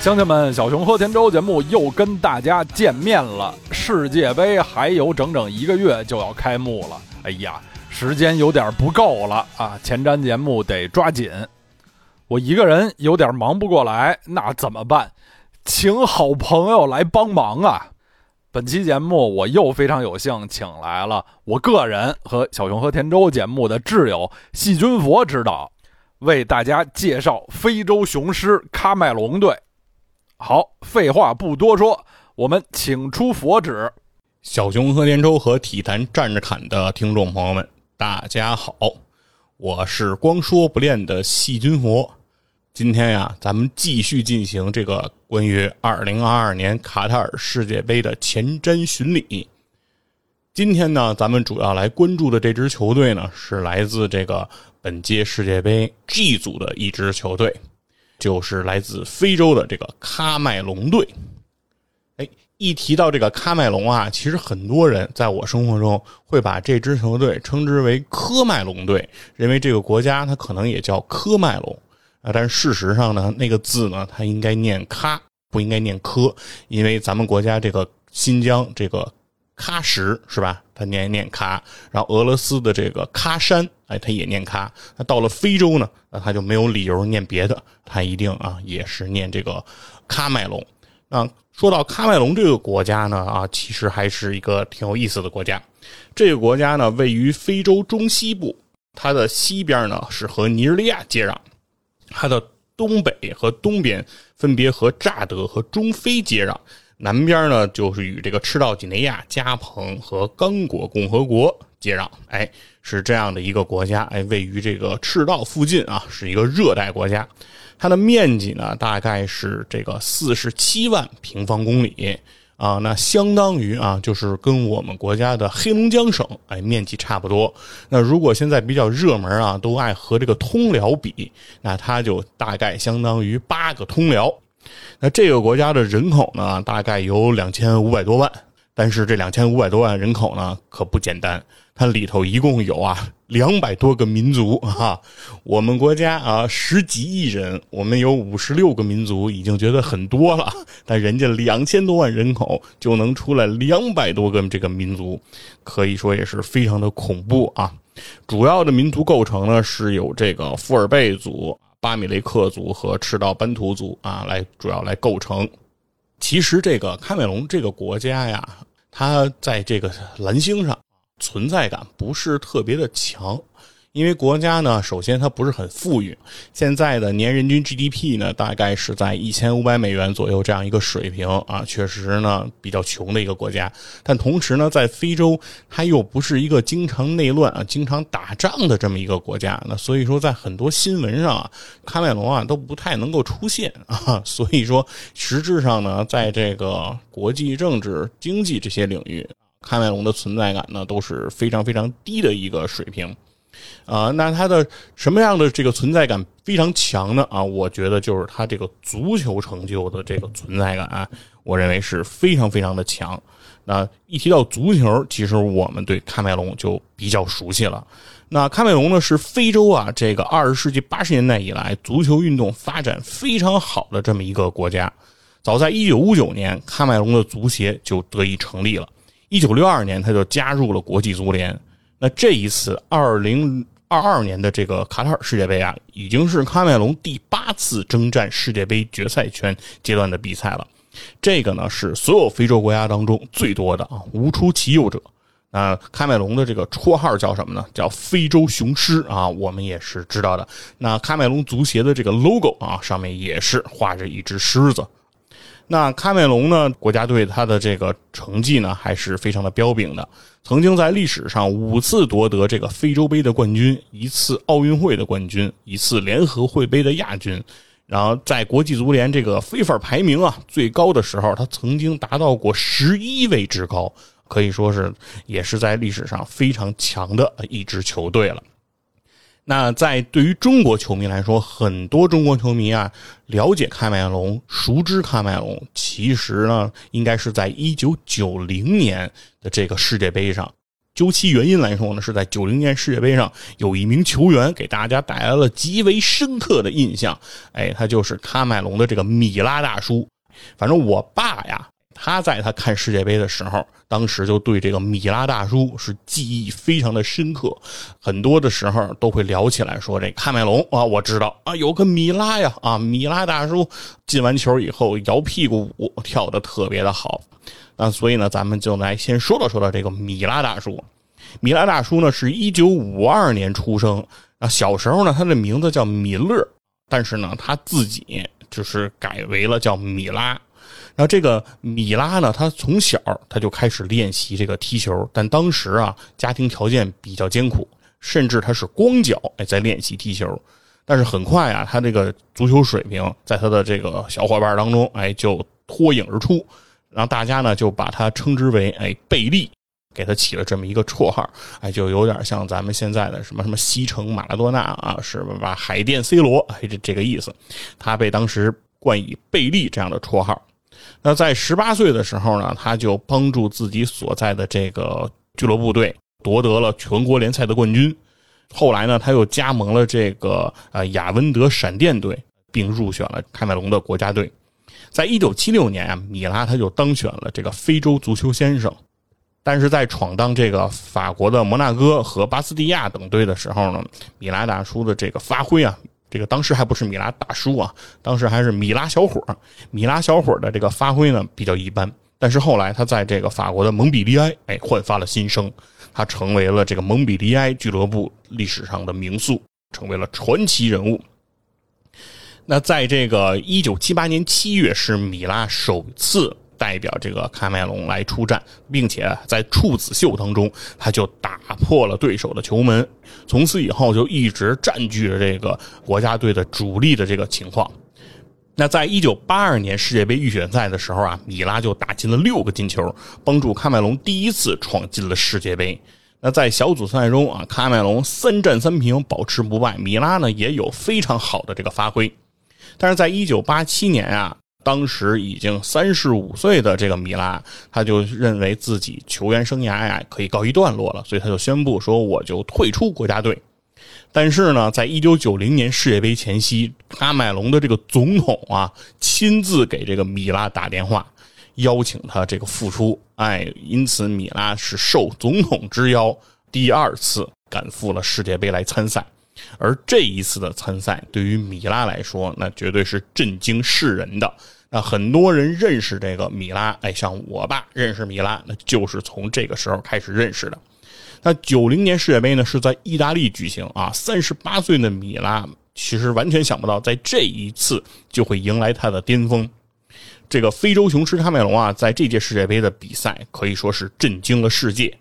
乡亲们，小熊喝甜粥节目又跟大家见面了。世界杯还有整整一个月就要开幕了，哎呀，时间有点不够了啊！前瞻节目得抓紧，我一个人有点忙不过来，那怎么办？请好朋友来帮忙啊！本期节目我又非常有幸请来了我个人和小熊和田周节目的挚友细菌佛指导，为大家介绍非洲雄狮喀麦隆队。好，废话不多说，我们请出佛指。小熊和田周和体坛站着侃的听众朋友们，大家好，我是光说不练的细菌佛。今天呀，咱们继续进行这个关于二零二二年卡塔尔世界杯的前瞻巡礼。今天呢，咱们主要来关注的这支球队呢，是来自这个本届世界杯 G 组的一支球队。就是来自非洲的这个喀麦隆队，一提到这个喀麦隆啊，其实很多人在我生活中会把这支球队称之为科麦隆队，认为这个国家它可能也叫科麦隆啊。但是事实上呢，那个字呢，它应该念喀，不应该念科，因为咱们国家这个新疆这个喀什是吧？它念念喀，然后俄罗斯的这个喀山。哎，他也念喀。那到了非洲呢，那他就没有理由念别的，他一定啊也是念这个喀麦隆。那说到喀麦隆这个国家呢，啊，其实还是一个挺有意思的国家。这个国家呢，位于非洲中西部，它的西边呢是和尼日利亚接壤，它的东北和东边分别和乍得和中非接壤，南边呢就是与这个赤道几内亚、加蓬和刚果共和国接壤。哎。是这样的一个国家，哎，位于这个赤道附近啊，是一个热带国家。它的面积呢，大概是这个四十七万平方公里啊，那相当于啊，就是跟我们国家的黑龙江省哎面积差不多。那如果现在比较热门啊，都爱和这个通辽比，那它就大概相当于八个通辽。那这个国家的人口呢，大概有两千五百多万，但是这两千五百多万人口呢，可不简单。它里头一共有啊两百多个民族啊，我们国家啊十几亿人，我们有五十六个民族，已经觉得很多了。但人家两千多万人口就能出来两百多个这个民族，可以说也是非常的恐怖啊。主要的民族构成呢是有这个富尔贝族、巴米雷克族和赤道班图族啊来主要来构成。其实这个喀麦隆这个国家呀，它在这个蓝星上。存在感不是特别的强，因为国家呢，首先它不是很富裕，现在的年人均 GDP 呢，大概是在一千五百美元左右这样一个水平啊，确实呢比较穷的一个国家。但同时呢，在非洲，它又不是一个经常内乱啊、经常打仗的这么一个国家，那所以说在很多新闻上啊，喀麦隆啊都不太能够出现啊，所以说实质上呢，在这个国际政治、经济这些领域。喀麦隆的存在感呢，都是非常非常低的一个水平，啊，那他的什么样的这个存在感非常强呢？啊，我觉得就是他这个足球成就的这个存在感啊，我认为是非常非常的强。那一提到足球，其实我们对喀麦隆就比较熟悉了。那喀麦隆呢，是非洲啊这个二十世纪八十年代以来足球运动发展非常好的这么一个国家。早在一九五九年，喀麦隆的足协就得以成立了。一九六二年，他就加入了国际足联。那这一次二零二二年的这个卡塔尔世界杯啊，已经是喀麦隆第八次征战世界杯决赛圈阶段的比赛了。这个呢是所有非洲国家当中最多的啊，无出其右者。那喀麦隆的这个绰号叫什么呢？叫非洲雄狮啊，我们也是知道的。那喀麦隆足协的这个 logo 啊，上面也是画着一只狮子。那喀麦隆呢？国家队他的这个成绩呢，还是非常的彪炳的。曾经在历史上五次夺得这个非洲杯的冠军，一次奥运会的冠军，一次联合会杯的亚军。然后在国际足联这个非法排名啊最高的时候，他曾经达到过十一位之高，可以说是也是在历史上非常强的一支球队了。那在对于中国球迷来说，很多中国球迷啊了解喀麦隆、熟知喀麦隆，其实呢，应该是在一九九零年的这个世界杯上。究其原因来说呢，是在九零年世界杯上有一名球员给大家带来了极为深刻的印象。哎，他就是喀麦隆的这个米拉大叔。反正我爸呀。他在他看世界杯的时候，当时就对这个米拉大叔是记忆非常的深刻，很多的时候都会聊起来说这喀麦隆啊，我知道啊，有个米拉呀啊，米拉大叔进完球以后摇屁股舞跳的特别的好，那所以呢，咱们就来先说道说道这个米拉大叔。米拉大叔呢是一九五二年出生啊，小时候呢他的名字叫米勒，但是呢他自己就是改为了叫米拉。然后这个米拉呢，他从小他就开始练习这个踢球，但当时啊，家庭条件比较艰苦，甚至他是光脚哎在练习踢球。但是很快啊，他这个足球水平在他的这个小伙伴当中哎就脱颖而出，然后大家呢就把他称之为哎贝利，给他起了这么一个绰号，哎就有点像咱们现在的什么什么西城马拉多纳啊，是吧？海淀 C 罗哎这这个意思，他被当时冠以贝利这样的绰号。那在十八岁的时候呢，他就帮助自己所在的这个俱乐部队夺得了全国联赛的冠军。后来呢，他又加盟了这个呃亚温德闪电队，并入选了喀麦隆的国家队。在一九七六年啊，米拉他就当选了这个非洲足球先生。但是在闯荡这个法国的摩纳哥和巴斯蒂亚等队的时候呢，米拉大叔的这个发挥啊。这个当时还不是米拉大叔啊，当时还是米拉小伙米拉小伙的这个发挥呢比较一般，但是后来他在这个法国的蒙彼利埃，哎，焕发了新生，他成为了这个蒙彼利埃俱乐部历史上的名宿，成为了传奇人物。那在这个一九七八年七月，是米拉首次。代表这个喀麦隆来出战，并且在处子秀当中，他就打破了对手的球门，从此以后就一直占据着这个国家队的主力的这个情况。那在一九八二年世界杯预选赛的时候啊，米拉就打进了六个进球，帮助喀麦隆第一次闯进了世界杯。那在小组赛中啊，喀麦隆三战三平，保持不败，米拉呢也有非常好的这个发挥。但是在一九八七年啊。当时已经三十五岁的这个米拉，他就认为自己球员生涯呀可以告一段落了，所以他就宣布说我就退出国家队。但是呢，在一九九零年世界杯前夕，喀麦隆的这个总统啊亲自给这个米拉打电话，邀请他这个复出。哎，因此米拉是受总统之邀，第二次赶赴了世界杯来参赛。而这一次的参赛，对于米拉来说，那绝对是震惊世人的。那很多人认识这个米拉，哎，像我爸认识米拉，那就是从这个时候开始认识的。那九零年世界杯呢，是在意大利举行啊。三十八岁的米拉，其实完全想不到，在这一次就会迎来他的巅峰。这个非洲雄狮喀麦隆啊，在这届世界杯的比赛可以说是震惊了世界。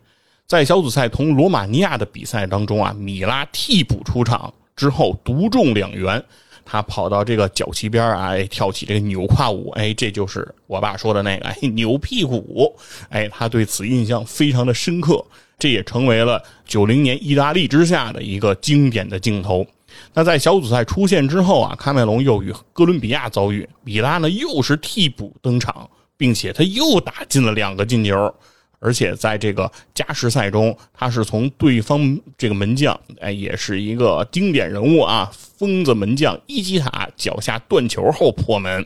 在小组赛同罗马尼亚的比赛当中啊，米拉替补出场之后独中两元，他跑到这个脚旗边啊，跳起这个扭胯舞，哎，这就是我爸说的那个哎扭屁股舞，哎，他对此印象非常的深刻，这也成为了九零年意大利之下的一个经典的镜头。那在小组赛出现之后啊，喀麦隆又与哥伦比亚遭遇，米拉呢又是替补登场，并且他又打进了两个进球。而且在这个加时赛中，他是从对方这个门将，哎，也是一个经典人物啊，疯子门将伊基塔脚下断球后破门，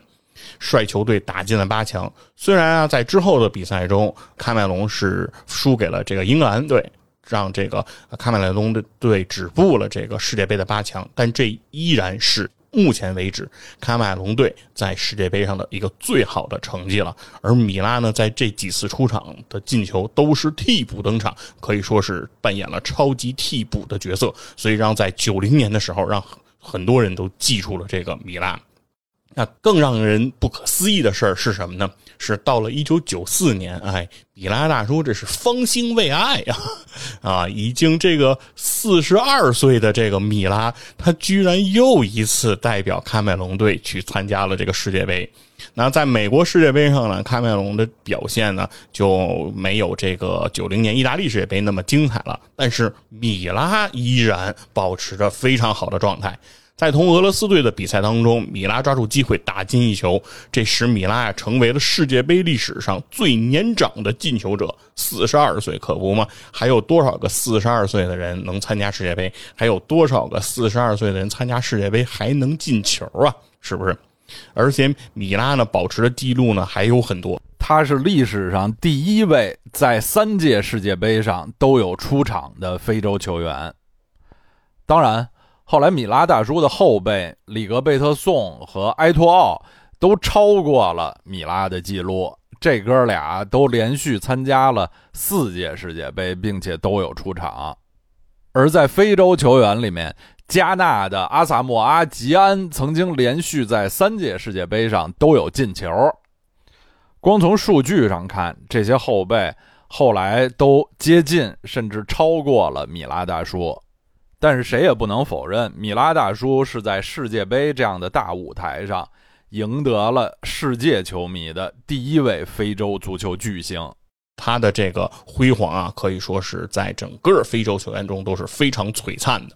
率球队打进了八强。虽然啊，在之后的比赛中，喀麦隆是输给了这个英格兰队，让这个喀麦隆的队止步了这个世界杯的八强，但这依然是。目前为止，卡马龙队在世界杯上的一个最好的成绩了。而米拉呢，在这几次出场的进球都是替补登场，可以说是扮演了超级替补的角色。所以让在九零年的时候，让很多人都记住了这个米拉。那更让人不可思议的事儿是什么呢？是到了一九九四年，哎，米拉大叔这是方兴未艾呀，啊，已经这个四十二岁的这个米拉，他居然又一次代表喀麦隆队去参加了这个世界杯。那在美国世界杯上呢，喀麦隆的表现呢就没有这个九零年意大利世界杯那么精彩了，但是米拉依然保持着非常好的状态。在同俄罗斯队的比赛当中，米拉抓住机会打进一球，这使米拉呀成为了世界杯历史上最年长的进球者，四十二岁，可不吗？还有多少个四十二岁的人能参加世界杯？还有多少个四十二岁的人参加世界杯还能进球啊？是不是？而且米拉呢，保持的记录呢还有很多，他是历史上第一位在三届世界杯上都有出场的非洲球员。当然。后来，米拉大叔的后辈里格贝特颂和埃托奥都超过了米拉的记录。这哥俩都连续参加了四届世界杯，并且都有出场。而在非洲球员里面，加纳的阿萨莫阿吉安曾经连续在三届世界杯上都有进球。光从数据上看，这些后辈后来都接近甚至超过了米拉大叔。但是谁也不能否认，米拉大叔是在世界杯这样的大舞台上赢得了世界球迷的第一位非洲足球巨星。他的这个辉煌啊，可以说是在整个非洲球员中都是非常璀璨的。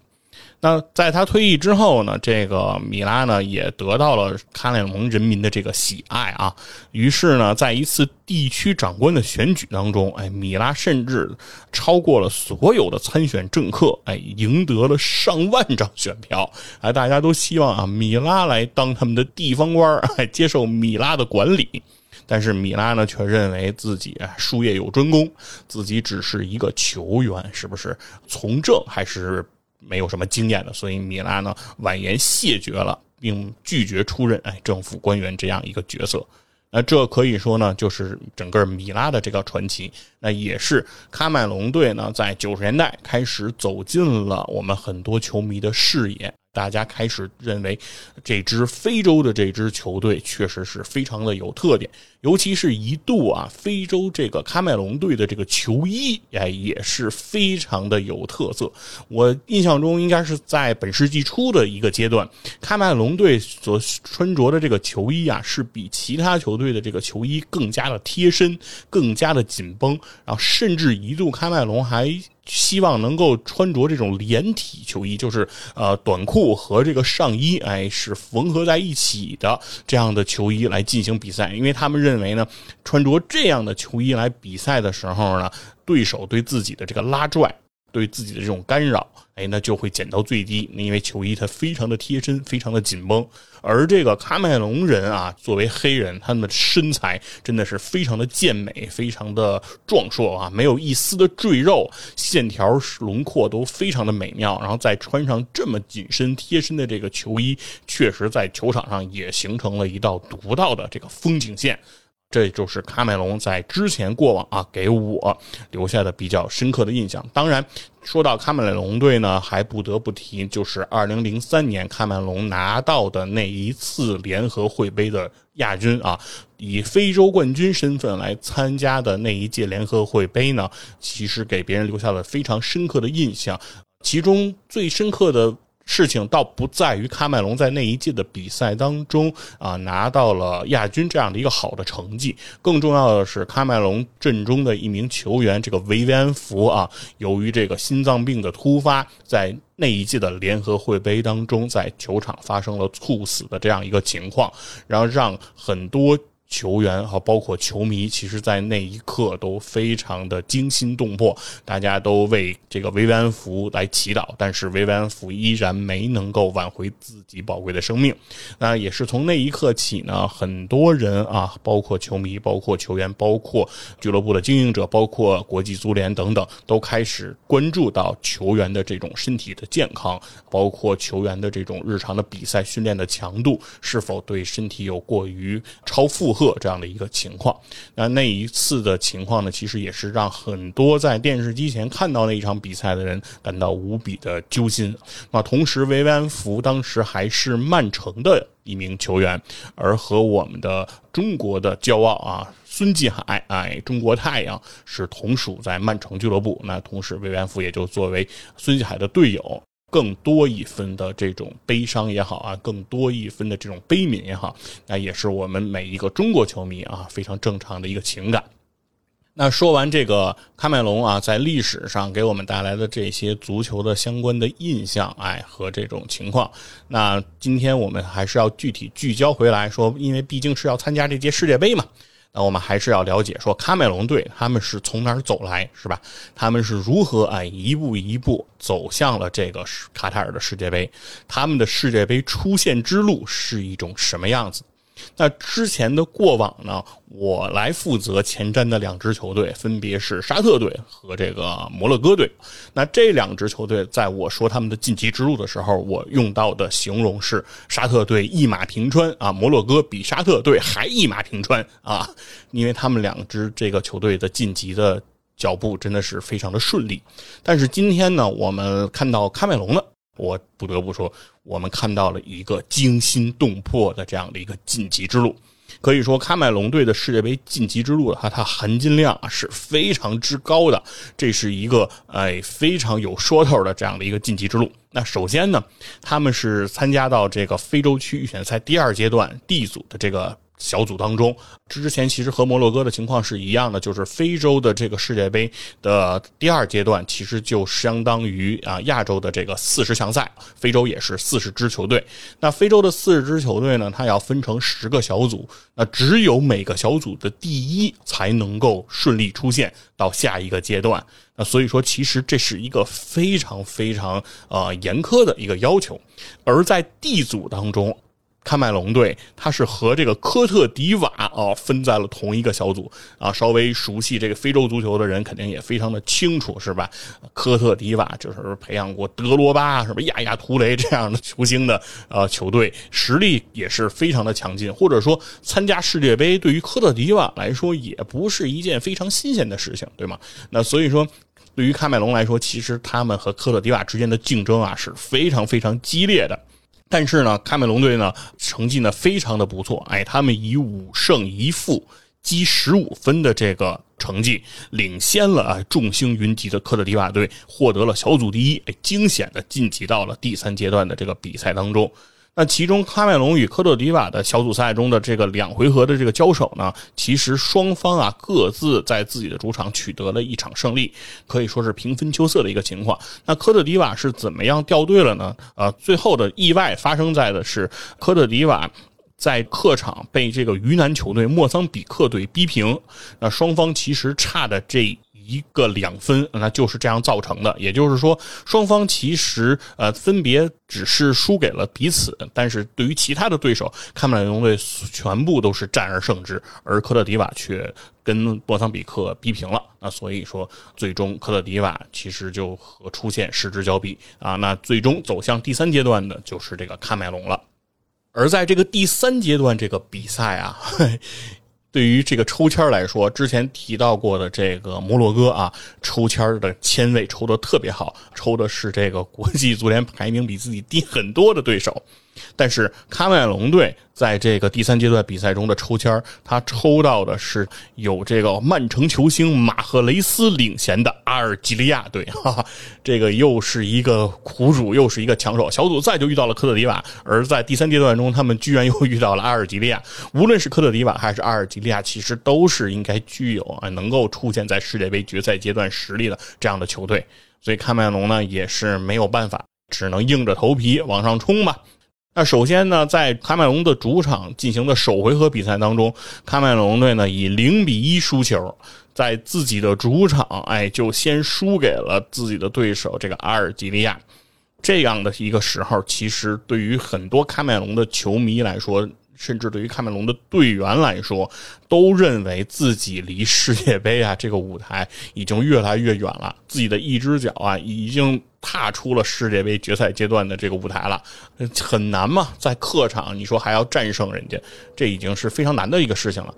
那在他退役之后呢，这个米拉呢也得到了喀麦隆人民的这个喜爱啊。于是呢，在一次地区长官的选举当中，哎，米拉甚至超过了所有的参选政客，哎，赢得了上万张选票。哎，大家都希望啊，米拉来当他们的地方官哎，接受米拉的管理。但是米拉呢，却认为自己术业有专攻，自己只是一个球员，是不是从政还是？没有什么经验的，所以米拉呢婉言谢绝了，并拒绝出任哎政府官员这样一个角色。那这可以说呢，就是整个米拉的这个传奇。那也是喀麦隆队呢，在九十年代开始走进了我们很多球迷的视野。大家开始认为，这支非洲的这支球队确实是非常的有特点，尤其是一度啊，非洲这个喀麦隆队的这个球衣，哎，也是非常的有特色。我印象中，应该是在本世纪初的一个阶段，喀麦隆队所穿着的这个球衣啊，是比其他球队的这个球衣更加的贴身，更加的紧绷，然后甚至一度喀麦隆还。希望能够穿着这种连体球衣，就是呃短裤和这个上衣，哎是缝合在一起的这样的球衣来进行比赛，因为他们认为呢，穿着这样的球衣来比赛的时候呢，对手对自己的这个拉拽。对自己的这种干扰，哎，那就会减到最低。因为球衣它非常的贴身，非常的紧绷。而这个喀麦隆人啊，作为黑人，他们的身材真的是非常的健美，非常的壮硕啊，没有一丝的赘肉，线条轮廓都非常的美妙。然后再穿上这么紧身贴身的这个球衣，确实在球场上也形成了一道独到的这个风景线。这就是喀麦隆在之前过往啊给我留下的比较深刻的印象。当然，说到喀麦隆队呢，还不得不提就是二零零三年喀麦隆拿到的那一次联合会杯的亚军啊，以非洲冠军身份来参加的那一届联合会杯呢，其实给别人留下了非常深刻的印象。其中最深刻的。事情倒不在于喀麦隆在那一届的比赛当中啊拿到了亚军这样的一个好的成绩，更重要的是喀麦隆阵中的一名球员这个维维安福啊，由于这个心脏病的突发，在那一届的联合会杯当中，在球场发生了猝死的这样一个情况，然后让很多。球员和包括球迷，其实，在那一刻都非常的惊心动魄，大家都为这个维维安福来祈祷，但是维维安福依然没能够挽回自己宝贵的生命。那也是从那一刻起呢，很多人啊，包括球迷、包括球员、包括俱乐部的经营者、包括国际足联等等，都开始关注到球员的这种身体的健康，包括球员的这种日常的比赛训练的强度是否对身体有过于超负。赫这样的一个情况，那那一次的情况呢，其实也是让很多在电视机前看到那一场比赛的人感到无比的揪心。那同时，维维安福当时还是曼城的一名球员，而和我们的中国的骄傲啊孙继海，哎，中国太阳是同属在曼城俱乐部，那同时魏元福也就作为孙继海的队友。更多一分的这种悲伤也好啊，更多一分的这种悲悯也好，那也是我们每一个中国球迷啊非常正常的一个情感。那说完这个喀麦隆啊，在历史上给我们带来的这些足球的相关的印象，哎，和这种情况，那今天我们还是要具体聚焦回来说，因为毕竟是要参加这届世界杯嘛。那我们还是要了解说，卡麦隆队他们是从哪儿走来，是吧？他们是如何哎一步一步走向了这个卡塔尔的世界杯？他们的世界杯出现之路是一种什么样子？那之前的过往呢？我来负责前瞻的两支球队，分别是沙特队和这个摩洛哥队。那这两支球队，在我说他们的晋级之路的时候，我用到的形容是沙特队一马平川啊，摩洛哥比沙特队还一马平川啊，因为他们两支这个球队的晋级的脚步真的是非常的顺利。但是今天呢，我们看到喀麦隆呢。我不得不说，我们看到了一个惊心动魄的这样的一个晋级之路。可以说，喀麦隆队的世界杯晋级之路的话，它含金量啊是非常之高的。这是一个哎非常有说头的这样的一个晋级之路。那首先呢，他们是参加到这个非洲区预选赛第二阶段 D 组的这个。小组当中，之前其实和摩洛哥的情况是一样的，就是非洲的这个世界杯的第二阶段，其实就相当于啊亚洲的这个四十强赛，非洲也是四十支球队。那非洲的四十支球队呢，它要分成十个小组，那只有每个小组的第一才能够顺利出现到下一个阶段。那所以说，其实这是一个非常非常呃严苛的一个要求。而在 D 组当中。喀麦隆队，他是和这个科特迪瓦啊分在了同一个小组啊。稍微熟悉这个非洲足球的人，肯定也非常的清楚，是吧？科特迪瓦就是培养过德罗巴、什么亚亚图雷这样的球星的呃球队，实力也是非常的强劲。或者说，参加世界杯对于科特迪瓦来说，也不是一件非常新鲜的事情，对吗？那所以说，对于喀麦隆来说，其实他们和科特迪瓦之间的竞争啊是非常非常激烈的。但是呢，喀麦隆队呢成绩呢非常的不错，哎，他们以五胜一负积十五分的这个成绩领先了啊众星云集的科特迪瓦队，获得了小组第一，哎，惊险的晋级到了第三阶段的这个比赛当中。那其中，喀麦隆与科特迪瓦的小组赛中的这个两回合的这个交手呢，其实双方啊各自在自己的主场取得了一场胜利，可以说是平分秋色的一个情况。那科特迪瓦是怎么样掉队了呢？呃，最后的意外发生在的是科特迪瓦在客场被这个鱼腩球队莫桑比克队逼平。那双方其实差的这。一个两分，那就是这样造成的。也就是说，双方其实呃分别只是输给了彼此，但是对于其他的对手，喀麦隆队全部都是战而胜之，而科特迪瓦却跟莫桑比克逼平了。那所以说，最终科特迪瓦其实就和出现失之交臂啊。那最终走向第三阶段的就是这个喀麦隆了。而在这个第三阶段这个比赛啊。对于这个抽签来说，之前提到过的这个摩洛哥啊，抽签的签位抽的特别好，抽的是这个国际足联排名比自己低很多的对手。但是喀麦隆队在这个第三阶段比赛中的抽签他抽到的是有这个曼城球星马赫雷斯领衔的阿尔及利亚队，哈哈，这个又是一个苦主，又是一个强手。小组赛就遇到了科特迪瓦，而在第三阶段中，他们居然又遇到了阿尔及利亚。无论是科特迪瓦还是阿尔及利亚，其实都是应该具有啊能够出现在世界杯决赛阶段实力的这样的球队。所以喀麦隆呢也是没有办法，只能硬着头皮往上冲吧。那首先呢，在喀麦隆的主场进行的首回合比赛当中，喀麦隆队呢以零比一输球，在自己的主场，哎，就先输给了自己的对手这个阿尔及利亚。这样的一个时候，其实对于很多喀麦隆的球迷来说，甚至对于喀麦隆的队员来说，都认为自己离世界杯啊这个舞台已经越来越远了，自己的一只脚啊已经踏出了世界杯决赛阶段的这个舞台了，很难嘛，在客场你说还要战胜人家，这已经是非常难的一个事情了。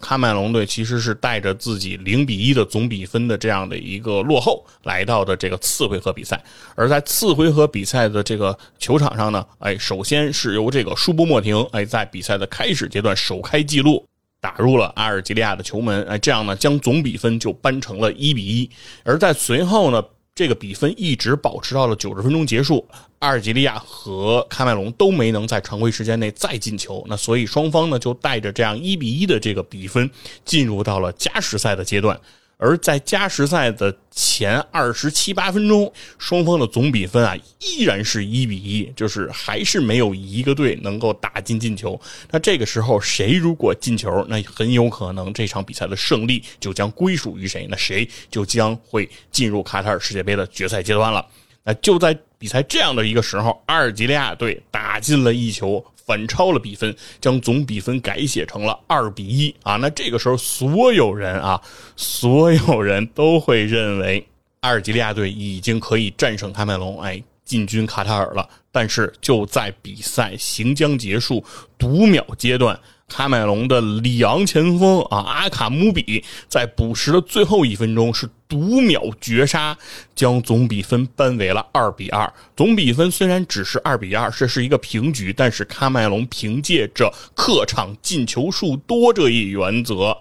喀麦隆队其实是带着自己零比一的总比分的这样的一个落后来到的这个次回合比赛，而在次回合比赛的这个球场上呢，哎，首先是由这个舒波莫廷哎在比赛的开始阶段首开纪录。打入了阿尔及利亚的球门，哎，这样呢，将总比分就扳成了一比一。而在随后呢，这个比分一直保持到了九十分钟结束，阿尔及利亚和喀麦隆都没能在常规时间内再进球，那所以双方呢就带着这样一比一的这个比分进入到了加时赛的阶段。而在加时赛的前二十七八分钟，双方的总比分啊依然是一比一，就是还是没有一个队能够打进进球。那这个时候，谁如果进球，那很有可能这场比赛的胜利就将归属于谁，那谁就将会进入卡塔尔世界杯的决赛阶段了。那就在比赛这样的一个时候，阿尔及利亚队打进了一球。反超了比分，将总比分改写成了二比一啊！那这个时候，所有人啊，所有人都会认为阿尔及利亚队已经可以战胜喀麦隆，哎，进军卡塔尔了。但是就在比赛行将结束读秒阶段。喀麦隆的里昂前锋啊，阿卡姆比在补时的最后一分钟是读秒绝杀，将总比分扳为了二比二。总比分虽然只是二比二，这是一个平局，但是喀麦隆凭借着客场进球数多这一原则，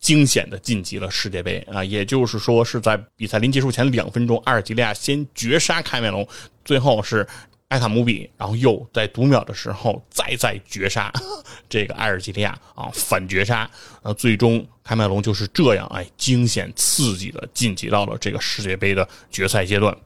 惊险的晋级了世界杯啊！也就是说，是在比赛临结束前两分钟，阿尔及利亚先绝杀喀麦隆，最后是。埃卡姆比，然后又在读秒的时候再再绝杀这个埃尔吉利亚啊，反绝杀，呃，最终喀麦隆就是这样哎，惊险刺激的晋级到了这个世界杯的决赛阶段。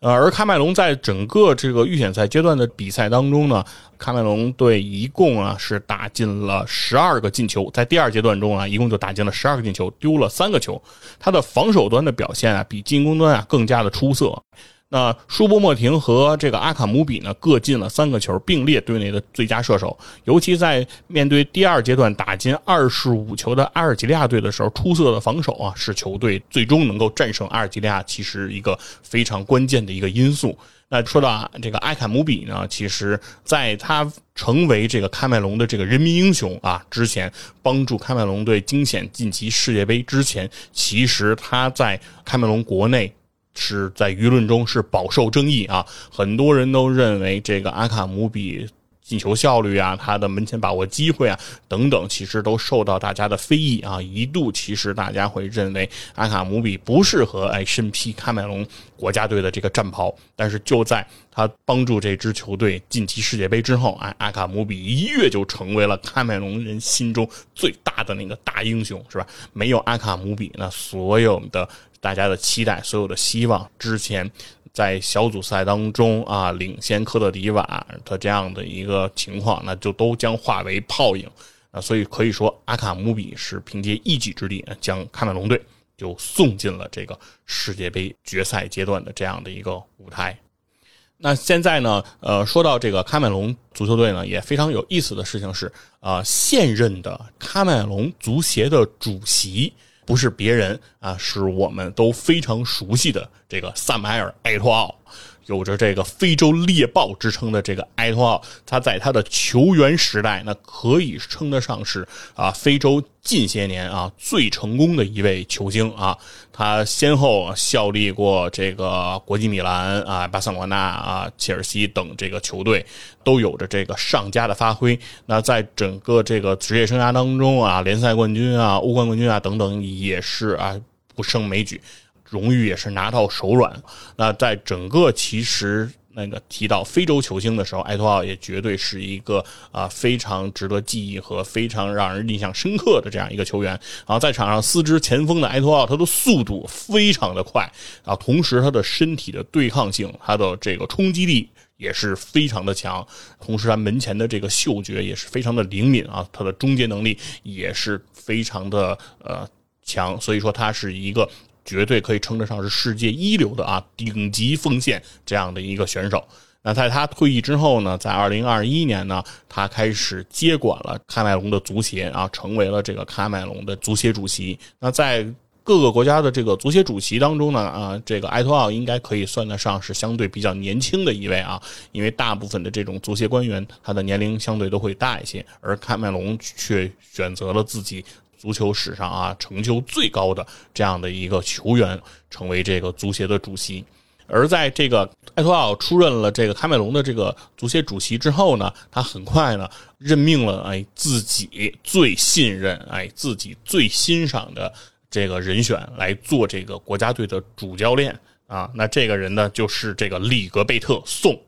呃，而喀麦隆在整个这个预选赛阶段的比赛当中呢，喀麦隆队一共啊是打进了十二个进球，在第二阶段中啊，一共就打进了十二个进球，丢了三个球。他的防守端的表现啊，比进攻端啊更加的出色。那舒波莫廷和这个阿卡姆比呢，各进了三个球，并列队内的最佳射手。尤其在面对第二阶段打进二十五球的阿尔及利亚队的时候，出色的防守啊，是球队最终能够战胜阿尔及利亚其实一个非常关键的一个因素。那说到这个阿卡姆比呢，其实在他成为这个喀麦隆的这个人民英雄啊之前，帮助喀麦隆队惊险晋级世界杯之前，其实他在喀麦隆国内。是在舆论中是饱受争议啊，很多人都认为这个阿卡姆比进球效率啊，他的门前把握机会啊等等，其实都受到大家的非议啊。一度其实大家会认为阿卡姆比不适合哎身披喀麦隆国家队的这个战袍，但是就在他帮助这支球队晋级世界杯之后，哎，阿卡姆比一跃就成为了喀麦隆人心中最大的那个大英雄，是吧？没有阿卡姆比，那所有的。大家的期待，所有的希望，之前在小组赛当中啊，领先科特迪瓦的这样的一个情况，那就都将化为泡影啊。所以可以说，阿卡姆比是凭借一己之力，将喀麦隆队就送进了这个世界杯决赛阶段的这样的一个舞台。那现在呢，呃，说到这个喀麦隆足球队呢，也非常有意思的事情是，啊，现任的喀麦隆足协的主席。不是别人啊，是我们都非常熟悉的这个萨马尔·埃托奥。有着这个非洲猎豹之称的这个埃托奥，他在他的球员时代，那可以称得上是啊非洲近些年啊最成功的一位球星啊。他先后效力过这个国际米兰啊、巴塞罗那啊、切尔西等这个球队，都有着这个上佳的发挥。那在整个这个职业生涯当中啊，联赛冠军啊、欧冠冠军啊等等，也是啊不胜枚举。荣誉也是拿到手软。那在整个其实那个提到非洲球星的时候，埃托奥也绝对是一个啊非常值得记忆和非常让人印象深刻的这样一个球员。然后在场上司职前锋的埃托奥，他的速度非常的快啊，同时他的身体的对抗性，他的这个冲击力也是非常的强。同时他门前的这个嗅觉也是非常的灵敏啊，他的终结能力也是非常的呃强。所以说他是一个。绝对可以称得上是世界一流的啊顶级锋线这样的一个选手。那在他退役之后呢，在二零二一年呢，他开始接管了喀麦隆的足协啊，成为了这个喀麦隆的足协主席。那在各个国家的这个足协主席当中呢，啊，这个埃托奥应该可以算得上是相对比较年轻的一位啊，因为大部分的这种足协官员他的年龄相对都会大一些，而喀麦隆却选择了自己。足球史上啊成就最高的这样的一个球员，成为这个足协的主席。而在这个埃托奥出任了这个喀麦隆的这个足协主席之后呢，他很快呢任命了哎自己最信任、哎自己最欣赏的这个人选来做这个国家队的主教练啊。那这个人呢就是这个里格贝特宋。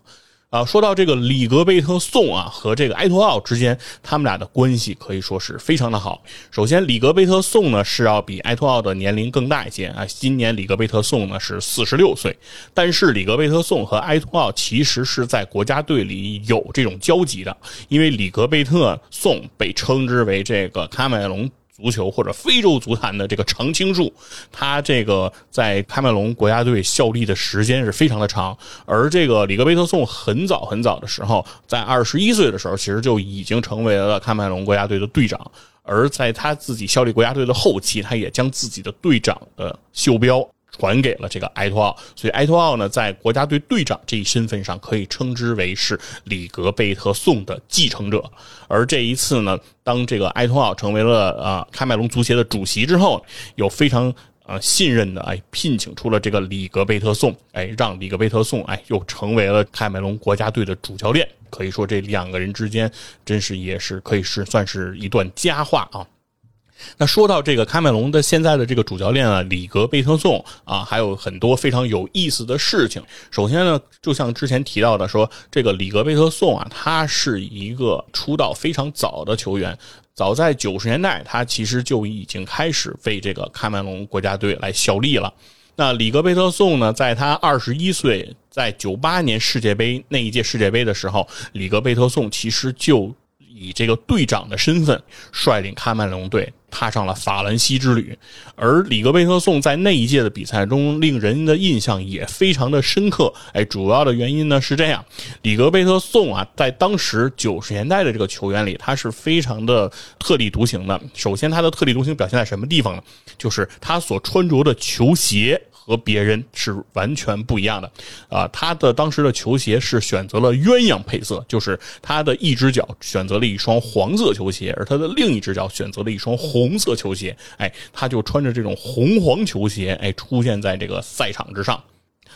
啊，说到这个里格贝特宋啊和这个埃托奥之间，他们俩的关系可以说是非常的好。首先，里格贝特宋呢是要比埃托奥的年龄更大一些啊，今年里格贝特宋呢是四十六岁。但是里格贝特宋和埃托奥其实是在国家队里有这种交集的，因为里格贝特宋被称之为这个喀麦隆。足球或者非洲足坛的这个常青树，他这个在喀麦隆国家队效力的时间是非常的长。而这个里格贝特宋很早很早的时候，在二十一岁的时候，其实就已经成为了喀麦隆国家队的队长。而在他自己效力国家队的后期，他也将自己的队长的袖标。传给了这个埃托奥，所以埃托奥呢，在国家队队长这一身份上，可以称之为是里格贝特宋的继承者。而这一次呢，当这个埃托奥成为了啊喀麦隆足协的主席之后，有非常啊信任的哎聘请出了这个里格贝特宋，哎让里格贝特宋哎又成为了喀麦隆国家队的主教练。可以说这两个人之间真是也是可以是算是一段佳话啊。那说到这个喀麦隆的现在的这个主教练啊，里格贝特宋啊，还有很多非常有意思的事情。首先呢，就像之前提到的，说这个里格贝特宋啊，他是一个出道非常早的球员，早在九十年代，他其实就已经开始为这个喀麦隆国家队来效力了。那里格贝特宋呢，在他二十一岁，在九八年世界杯那一届世界杯的时候，里格贝特宋其实就。以这个队长的身份率领喀麦隆队踏上了法兰西之旅，而里格贝特颂在那一届的比赛中令人的印象也非常的深刻。哎，主要的原因呢是这样：里格贝特颂啊，在当时九十年代的这个球员里，他是非常的特立独行的。首先，他的特立独行表现在什么地方呢？就是他所穿着的球鞋。和别人是完全不一样的，啊，他的当时的球鞋是选择了鸳鸯配色，就是他的一只脚选择了一双黄色球鞋，而他的另一只脚选择了一双红色球鞋，哎，他就穿着这种红黄球鞋，哎，出现在这个赛场之上，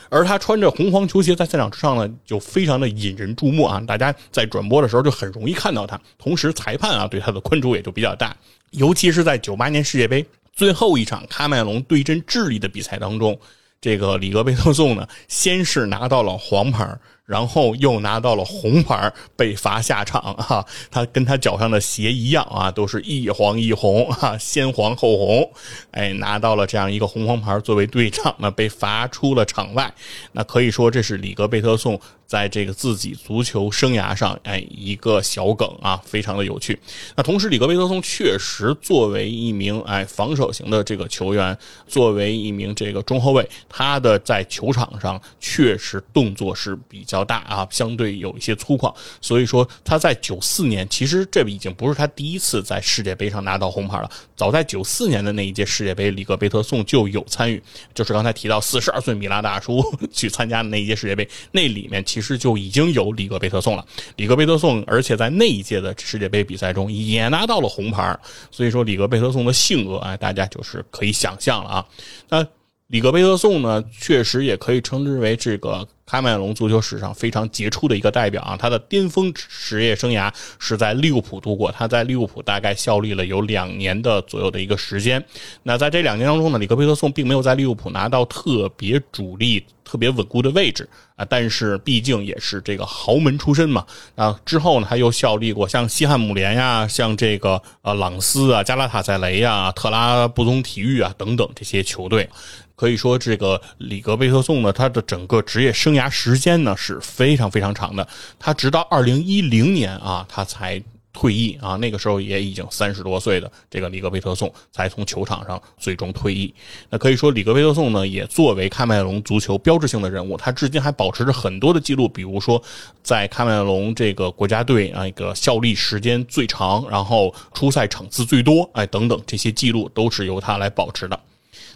而他穿着红黄球鞋在赛场之上呢，就非常的引人注目啊，大家在转播的时候就很容易看到他，同时裁判啊对他的关注也就比较大，尤其是在九八年世界杯。最后一场喀麦隆对阵智利的比赛当中，这个里格贝特宋呢，先是拿到了黄牌。然后又拿到了红牌，被罚下场啊！他跟他脚上的鞋一样啊，都是一黄一红啊，先黄后红。哎，拿到了这样一个红黄牌，作为队长呢，被罚出了场外。那可以说，这是里格贝特宋在这个自己足球生涯上哎一个小梗啊，非常的有趣。那同时，里格贝特宋确实作为一名哎防守型的这个球员，作为一名这个中后卫，他的在球场上确实动作是比较。较大啊，相对有一些粗犷，所以说他在九四年，其实这已经不是他第一次在世界杯上拿到红牌了。早在九四年的那一届世界杯，里格贝特颂就有参与，就是刚才提到四十二岁米拉大叔 去参加的那一届世界杯，那里面其实就已经有里格贝特颂了。里格贝特颂，而且在那一届的世界杯比赛中也拿到了红牌，所以说里格贝特颂的性格啊，大家就是可以想象了啊。那里格贝特宋呢，确实也可以称之为这个。喀麦隆足球史上非常杰出的一个代表啊，他的巅峰职业生涯是在利物浦度过。他在利物浦大概效力了有两年的左右的一个时间。那在这两年当中呢，里格贝特宋并没有在利物浦拿到特别主力、特别稳固的位置啊。但是毕竟也是这个豪门出身嘛啊。之后呢，他又效力过像西汉姆联呀、像这个呃朗斯啊、加拉塔塞雷呀、特拉布宗体育啊等等这些球队。可以说，这个里格贝特宋呢，他的整个职业生涯时间呢是非常非常长的。他直到二零一零年啊，他才退役啊，那个时候也已经三十多岁的这个里格贝特宋才从球场上最终退役。那可以说，里格贝特宋呢，也作为喀麦隆足球标志性的人物，他至今还保持着很多的记录，比如说在喀麦隆这个国家队啊一个效力时间最长，然后出赛场次最多，哎等等这些记录都是由他来保持的。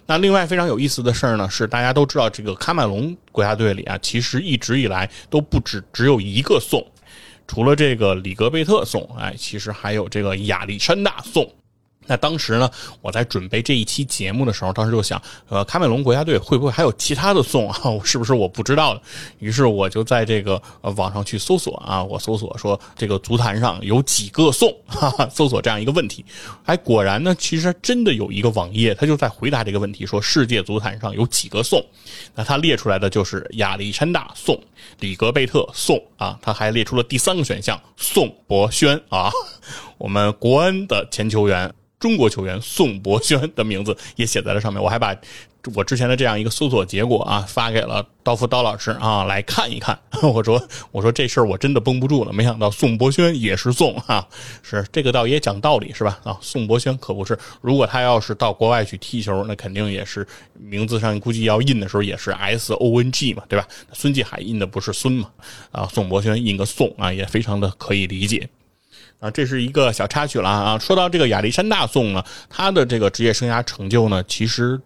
那另外非常有意思的事儿呢，是大家都知道，这个喀麦隆国家队里啊，其实一直以来都不止只有一个宋，除了这个里格贝特宋，哎，其实还有这个亚历山大宋。那当时呢，我在准备这一期节目的时候，当时就想，呃，喀麦隆国家队会不会还有其他的宋啊？是不是我不知道的？于是我就在这个呃网上去搜索啊，我搜索说这个足坛上有几个宋，哈哈，搜索这样一个问题，哎，果然呢，其实真的有一个网页，他就在回答这个问题，说世界足坛上有几个宋？那他列出来的就是亚历山大宋、里格贝特宋啊，他还列出了第三个选项宋博轩啊，我们国安的前球员。中国球员宋博轩的名字也写在了上面，我还把 我之前的这样一个搜索结果啊发给了刀夫刀老师啊来看一看。我说我说这事儿我真的绷不住了，没想到宋博轩也是宋啊，是这个倒也讲道理是吧？啊，宋博轩可不是，如果他要是到国外去踢球，那肯定也是名字上估计要印的时候也是 S O N G 嘛，对吧？孙继海印的不是孙嘛？啊，宋博轩印个宋啊，也非常的可以理解。啊，这是一个小插曲了啊！说到这个亚历山大宋呢，他的这个职业生涯成就呢，其实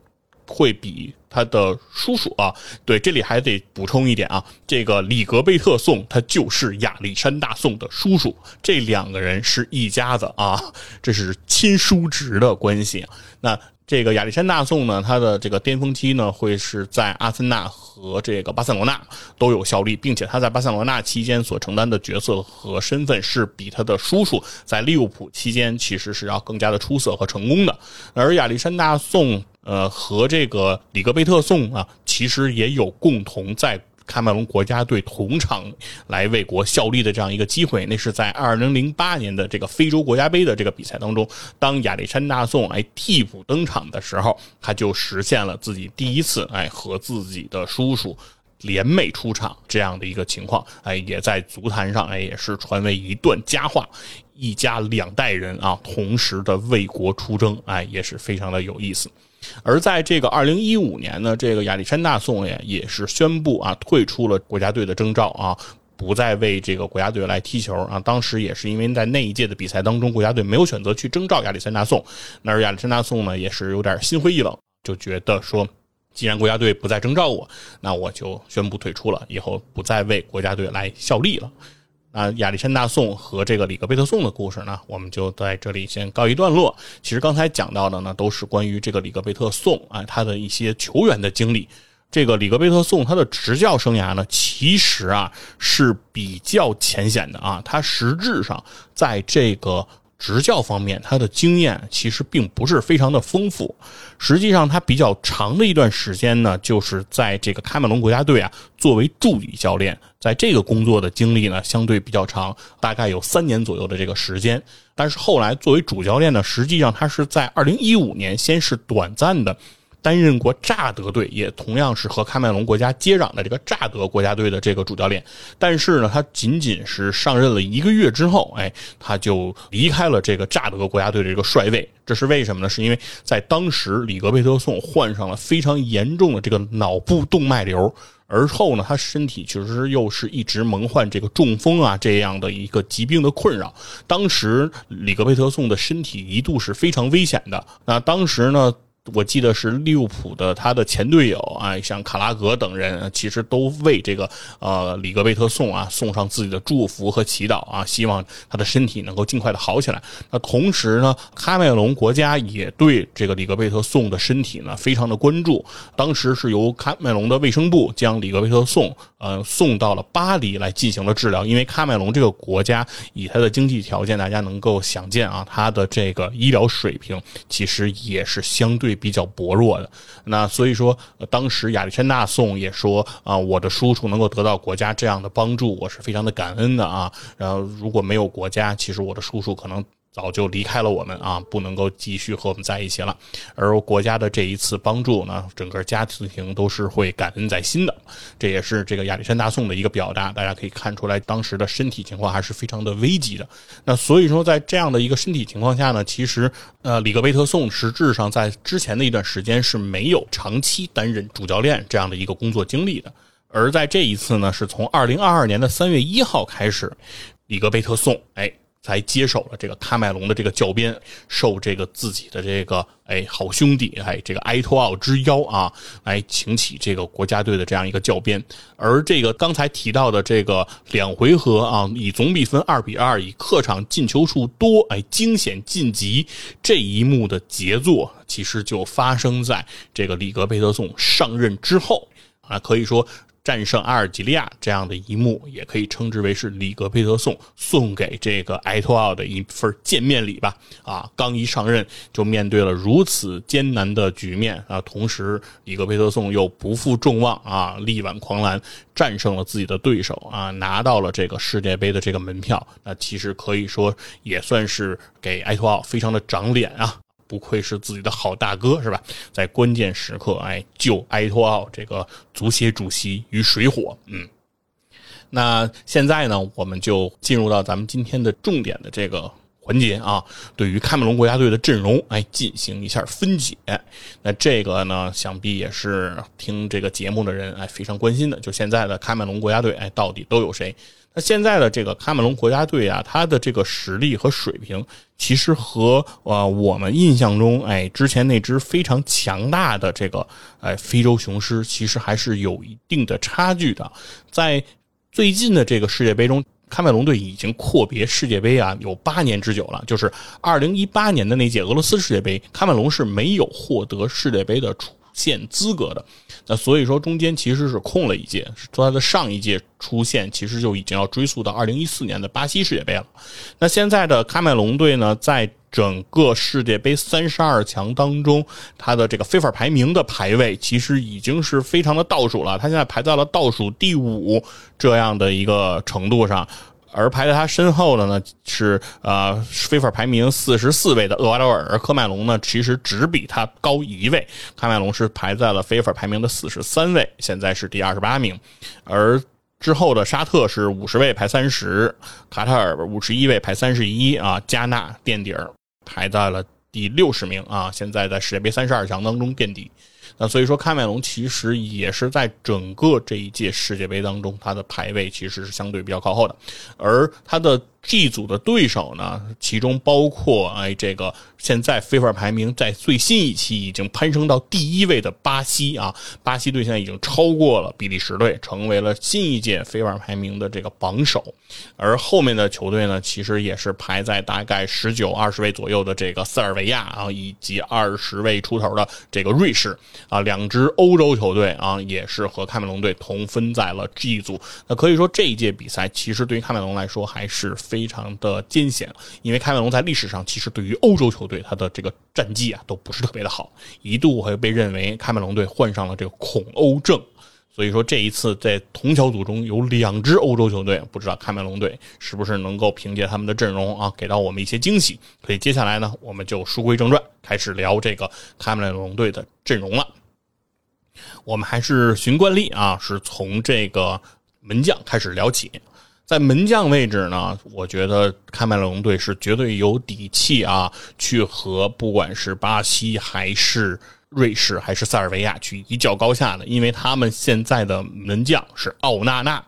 会比他的叔叔啊，对，这里还得补充一点啊，这个里格贝特宋他就是亚历山大宋的叔叔，这两个人是一家子啊，这是亲叔侄的关系。那。这个亚历山大宋呢，他的这个巅峰期呢，会是在阿森纳和这个巴塞罗那都有效力，并且他在巴塞罗那期间所承担的角色和身份是比他的叔叔在利物浦期间其实是要更加的出色和成功的。而亚历山大宋，呃，和这个里格贝特宋啊，其实也有共同在。喀麦隆国家队同场来为国效力的这样一个机会，那是在二零零八年的这个非洲国家杯的这个比赛当中，当亚历山大宋哎替补登场的时候，他就实现了自己第一次哎和自己的叔叔联袂出场这样的一个情况，哎也在足坛上哎也是传为一段佳话，一家两代人啊同时的为国出征，哎也是非常的有意思。而在这个二零一五年呢，这个亚历山大宋也也是宣布啊退出了国家队的征召啊，不再为这个国家队来踢球啊。当时也是因为在那一届的比赛当中，国家队没有选择去征召亚历山大宋，那亚历山大宋呢也是有点心灰意冷，就觉得说，既然国家队不再征召我，那我就宣布退出了，以后不再为国家队来效力了。啊，亚历山大宋和这个里格贝特宋的故事呢，我们就在这里先告一段落。其实刚才讲到的呢，都是关于这个里格贝特宋啊，他的一些球员的经历。这个里格贝特宋他的执教生涯呢，其实啊是比较浅显的啊，他实质上在这个。执教方面，他的经验其实并不是非常的丰富。实际上，他比较长的一段时间呢，就是在这个喀麦隆国家队啊，作为助理教练，在这个工作的经历呢，相对比较长，大概有三年左右的这个时间。但是后来作为主教练呢，实际上他是在二零一五年先是短暂的。担任过乍得队，也同样是和喀麦隆国家接壤的这个乍得国家队的这个主教练，但是呢，他仅仅是上任了一个月之后，哎，他就离开了这个乍得国家队的这个帅位。这是为什么呢？是因为在当时，里格贝特宋患上了非常严重的这个脑部动脉瘤，而后呢，他身体其实又是一直蒙患这个中风啊这样的一个疾病的困扰。当时，里格贝特宋的身体一度是非常危险的。那当时呢？我记得是利物浦的他的前队友啊，像卡拉格等人，其实都为这个呃里格贝特送啊送上自己的祝福和祈祷啊，希望他的身体能够尽快的好起来。那同时呢，喀麦隆国家也对这个里格贝特送的身体呢非常的关注。当时是由喀麦隆的卫生部将里格贝特送呃送到了巴黎来进行了治疗，因为喀麦隆这个国家以他的经济条件，大家能够想见啊，他的这个医疗水平其实也是相对。比较薄弱的，那所以说，当时亚历山大宋也说啊，我的叔叔能够得到国家这样的帮助，我是非常的感恩的啊。然后如果没有国家，其实我的叔叔可能。早就离开了我们啊，不能够继续和我们在一起了。而国家的这一次帮助呢，整个家庭都是会感恩在心的。这也是这个亚历山大宋的一个表达。大家可以看出来，当时的身体情况还是非常的危急的。那所以说，在这样的一个身体情况下呢，其实呃，里格贝特宋实质上在之前的一段时间是没有长期担任主教练这样的一个工作经历的。而在这一次呢，是从二零二二年的三月一号开始，里格贝特宋哎。才接手了这个喀麦隆的这个教鞭，受这个自己的这个哎好兄弟哎这个埃托奥之邀啊，来请起这个国家队的这样一个教鞭。而这个刚才提到的这个两回合啊，以总比分二比二，以客场进球数多哎惊险晋级这一幕的杰作，其实就发生在这个里格贝特松上任之后啊，可以说。战胜阿尔及利亚这样的一幕，也可以称之为是里格佩特颂送给这个埃托奥的一份见面礼吧。啊，刚一上任就面对了如此艰难的局面啊，同时里格佩特颂又不负众望啊，力挽狂澜，战胜了自己的对手啊，拿到了这个世界杯的这个门票。那其实可以说也算是给埃托奥非常的长脸啊。不愧是自己的好大哥，是吧？在关键时刻，哎，救埃托奥这个足协主席于水火。嗯，那现在呢，我们就进入到咱们今天的重点的这个环节啊，对于喀麦隆国家队的阵容，哎，进行一下分解。那这个呢，想必也是听这个节目的人哎非常关心的，就现在的喀麦隆国家队，哎，到底都有谁？那现在的这个喀麦隆国家队啊，他的这个实力和水平，其实和呃我们印象中，哎，之前那支非常强大的这个哎非洲雄狮，其实还是有一定的差距的。在最近的这个世界杯中，喀麦隆队已经阔别世界杯啊有八年之久了，就是二零一八年的那届俄罗斯世界杯，喀麦隆是没有获得世界杯的出线资格的。那所以说，中间其实是空了一届，它的上一届出线，其实就已经要追溯到二零一四年的巴西世界杯了。那现在的喀麦隆队呢，在整个世界杯三十二强当中，他的这个非法排名的排位其实已经是非常的倒数了，他现在排在了倒数第五这样的一个程度上。而排在他身后的呢是呃非法排名四十四位的厄瓜多尔，而科麦隆呢其实只比他高一位，喀麦隆是排在了非法排名的四十三位，现在是第二十八名，而之后的沙特是五十位排三十，卡塔尔五十一位排三十一啊，加纳垫底儿排在了第六十名啊，现在在世界杯三十二强当中垫底。那所以说，喀麦隆其实也是在整个这一届世界杯当中，它的排位其实是相对比较靠后的，而它的。G 组的对手呢，其中包括哎，这个现在非法排名在最新一期已经攀升到第一位的巴西啊，巴西队现在已经超过了比利时队，成为了新一届非法排名的这个榜首。而后面的球队呢，其实也是排在大概十九、二十位左右的这个塞尔维亚啊，以及二十位出头的这个瑞士啊，两支欧洲球队啊，也是和喀麦隆队同分在了 G 组。那可以说这一届比赛，其实对于喀麦隆来说还是非。非常的艰险，因为喀麦隆在历史上其实对于欧洲球队他的这个战绩啊都不是特别的好，一度会被认为喀麦隆队患上了这个恐欧症。所以说这一次在同小组中有两支欧洲球队，不知道喀麦隆队是不是能够凭借他们的阵容啊给到我们一些惊喜。所以接下来呢，我们就书归正传，开始聊这个喀麦隆队的阵容了。我们还是循惯例啊，是从这个门将开始聊起。在门将位置呢，我觉得喀麦隆队是绝对有底气啊，去和不管是巴西还是瑞士还是塞尔维亚去一较高下的，因为他们现在的门将是奥纳纳，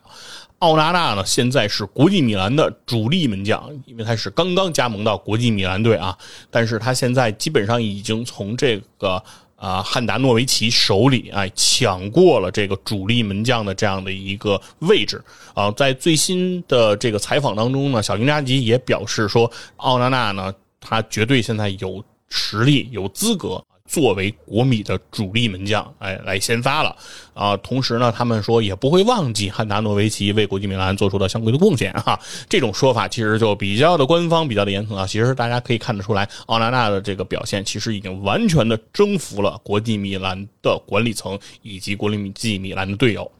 奥纳纳呢现在是国际米兰的主力门将，因为他是刚刚加盟到国际米兰队啊，但是他现在基本上已经从这个。啊，汉达诺维奇手里哎抢过了这个主力门将的这样的一个位置啊，在最新的这个采访当中呢，小英扎吉也表示说，奥纳纳呢，他绝对现在有实力、有资格。作为国米的主力门将，哎，来先发了啊！同时呢，他们说也不会忘记汉达诺维奇为国际米兰做出的相关的贡献哈。这种说法其实就比较的官方，比较的严肃啊。其实大家可以看得出来，奥纳纳的这个表现其实已经完全的征服了国际米兰的管理层以及国际米兰的队友。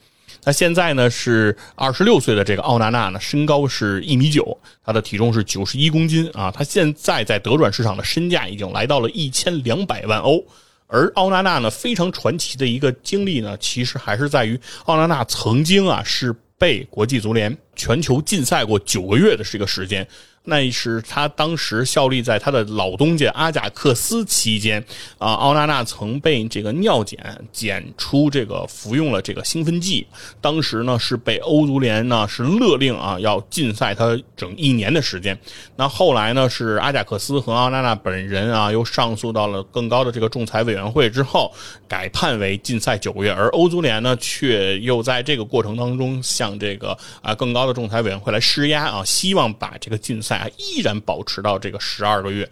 那现在呢是二十六岁的这个奥纳纳呢，身高是一米九，他的体重是九十一公斤啊。他现在在德转市场的身价已经来到了一千两百万欧。而奥纳纳呢，非常传奇的一个经历呢，其实还是在于奥纳纳曾经啊是被国际足联全球禁赛过九个月的这个时间。那是他当时效力在他的老东家阿贾克斯期间啊，奥纳纳曾被这个尿检检出这个服用了这个兴奋剂，当时呢是被欧足联呢是勒令啊要禁赛他整一年的时间。那后来呢是阿贾克斯和奥纳纳本人啊又上诉到了更高的这个仲裁委员会之后，改判为禁赛九个月，而欧足联呢却又在这个过程当中向这个啊更高的仲裁委员会来施压啊，希望把这个禁赛。啊，依然保持到这个十二个月，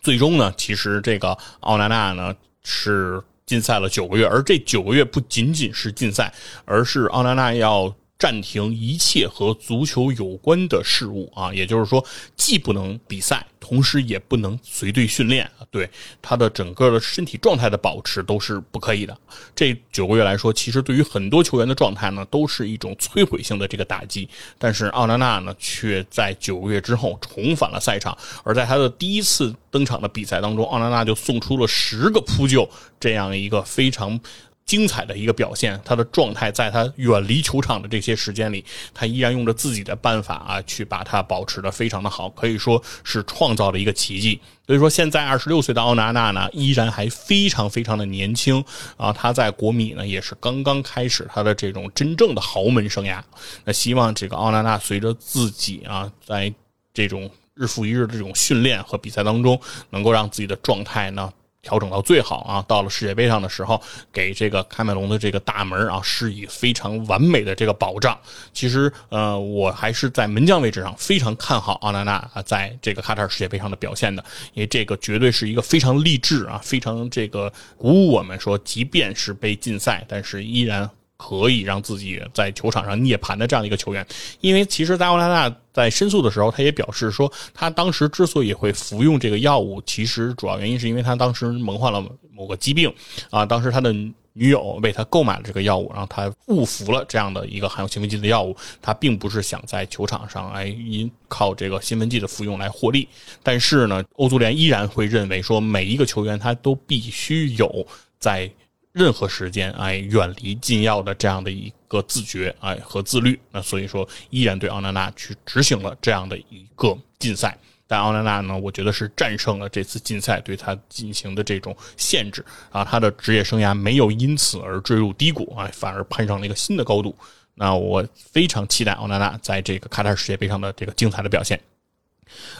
最终呢，其实这个奥纳纳呢是禁赛了九个月，而这九个月不仅仅是禁赛，而是奥纳纳要。暂停一切和足球有关的事物啊，也就是说，既不能比赛，同时也不能随队训练啊。对他的整个的身体状态的保持都是不可以的。这九个月来说，其实对于很多球员的状态呢，都是一种摧毁性的这个打击。但是奥纳纳呢，却在九个月之后重返了赛场，而在他的第一次登场的比赛当中，奥纳纳就送出了十个扑救，这样一个非常。精彩的一个表现，他的状态在他远离球场的这些时间里，他依然用着自己的办法啊，去把它保持的非常的好，可以说是创造了一个奇迹。所以说，现在二十六岁的奥纳纳呢，依然还非常非常的年轻啊，他在国米呢也是刚刚开始他的这种真正的豪门生涯。那希望这个奥纳纳随着自己啊，在这种日复一日的这种训练和比赛当中，能够让自己的状态呢。调整到最好啊！到了世界杯上的时候，给这个喀麦隆的这个大门啊，是以非常完美的这个保障。其实，呃，我还是在门将位置上非常看好奥纳纳啊，在这个卡塔尔世界杯上的表现的，因为这个绝对是一个非常励志啊，非常这个鼓舞我们说，即便是被禁赛，但是依然。可以让自己在球场上涅槃的这样一个球员，因为其实，在奥拉纳在申诉的时候，他也表示说，他当时之所以会服用这个药物，其实主要原因是因为他当时蒙患了某个疾病啊，当时他的女友为他购买了这个药物，然后他误服了这样的一个含有兴奋剂的药物，他并不是想在球场上来因靠这个兴奋剂的服用来获利，但是呢，欧足联依然会认为说，每一个球员他都必须有在。任何时间，哎，远离禁药的这样的一个自觉，哎和自律，那所以说依然对奥纳纳去执行了这样的一个禁赛。但奥纳纳呢，我觉得是战胜了这次禁赛对他进行的这种限制啊，他的职业生涯没有因此而坠入低谷啊，反而攀上了一个新的高度。那我非常期待奥纳纳在这个卡塔尔世界杯上的这个精彩的表现。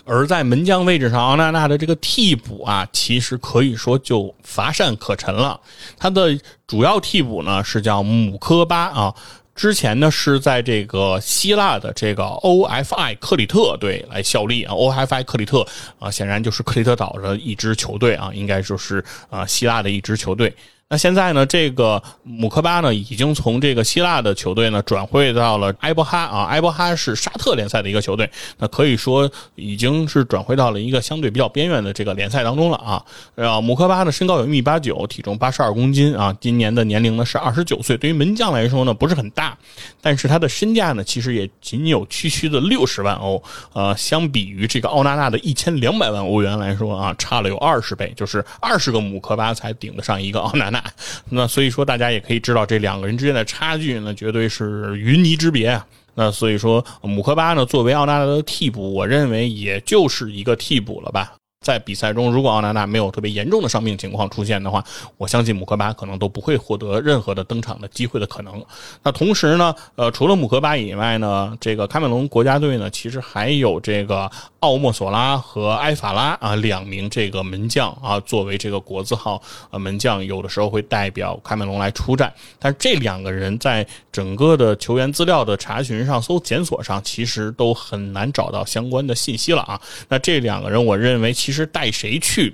而在门将位置上，奥纳纳的这个替补啊，其实可以说就乏善可陈了。他的主要替补呢是叫姆科巴啊，之前呢是在这个希腊的这个 OFI 克里特队来效力啊，OFI 克里特啊，显然就是克里特岛的一支球队啊，应该就是啊希腊的一支球队。那现在呢，这个姆科巴呢，已经从这个希腊的球队呢转会到了埃博哈啊，埃博哈是沙特联赛的一个球队，那可以说已经是转会到了一个相对比较边缘的这个联赛当中了啊。呃，姆科巴呢，身高有一米八九，体重八十二公斤啊，今年的年龄呢是二十九岁。对于门将来说呢，不是很大，但是他的身价呢，其实也仅有区区的六十万欧，呃，相比于这个奥纳纳的一千两百万欧元来说啊，差了有二十倍，就是二十个姆科巴才顶得上一个奥纳。那那所以说，大家也可以知道这两个人之间的差距，呢绝对是云泥之别啊。那所以说，姆科巴呢，作为奥纳德的替补，我认为也就是一个替补了吧。在比赛中，如果奥纳纳没有特别严重的伤病情况出现的话，我相信姆科巴可能都不会获得任何的登场的机会的可能。那同时呢，呃，除了姆科巴以外呢，这个喀麦隆国家队呢，其实还有这个奥莫索拉和埃法拉啊两名这个门将啊，作为这个国字号呃门将，有的时候会代表喀麦隆来出战。但这两个人在整个的球员资料的查询上、搜检索上，其实都很难找到相关的信息了啊。那这两个人，我认为其。其实带谁去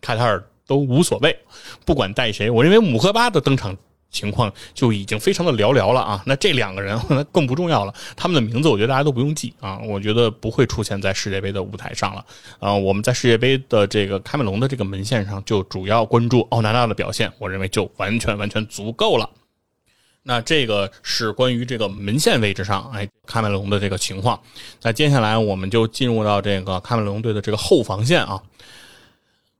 卡塔尔都无所谓，不管带谁，我认为姆赫巴的登场情况就已经非常的寥寥了啊。那这两个人更不重要了，他们的名字我觉得大家都不用记啊。我觉得不会出现在世界杯的舞台上了啊。我们在世界杯的这个开门龙的这个门线上，就主要关注奥纳纳的表现，我认为就完全完全足够了。那这个是关于这个门线位置上，哎，喀麦隆的这个情况。那接下来我们就进入到这个喀麦隆队的这个后防线啊。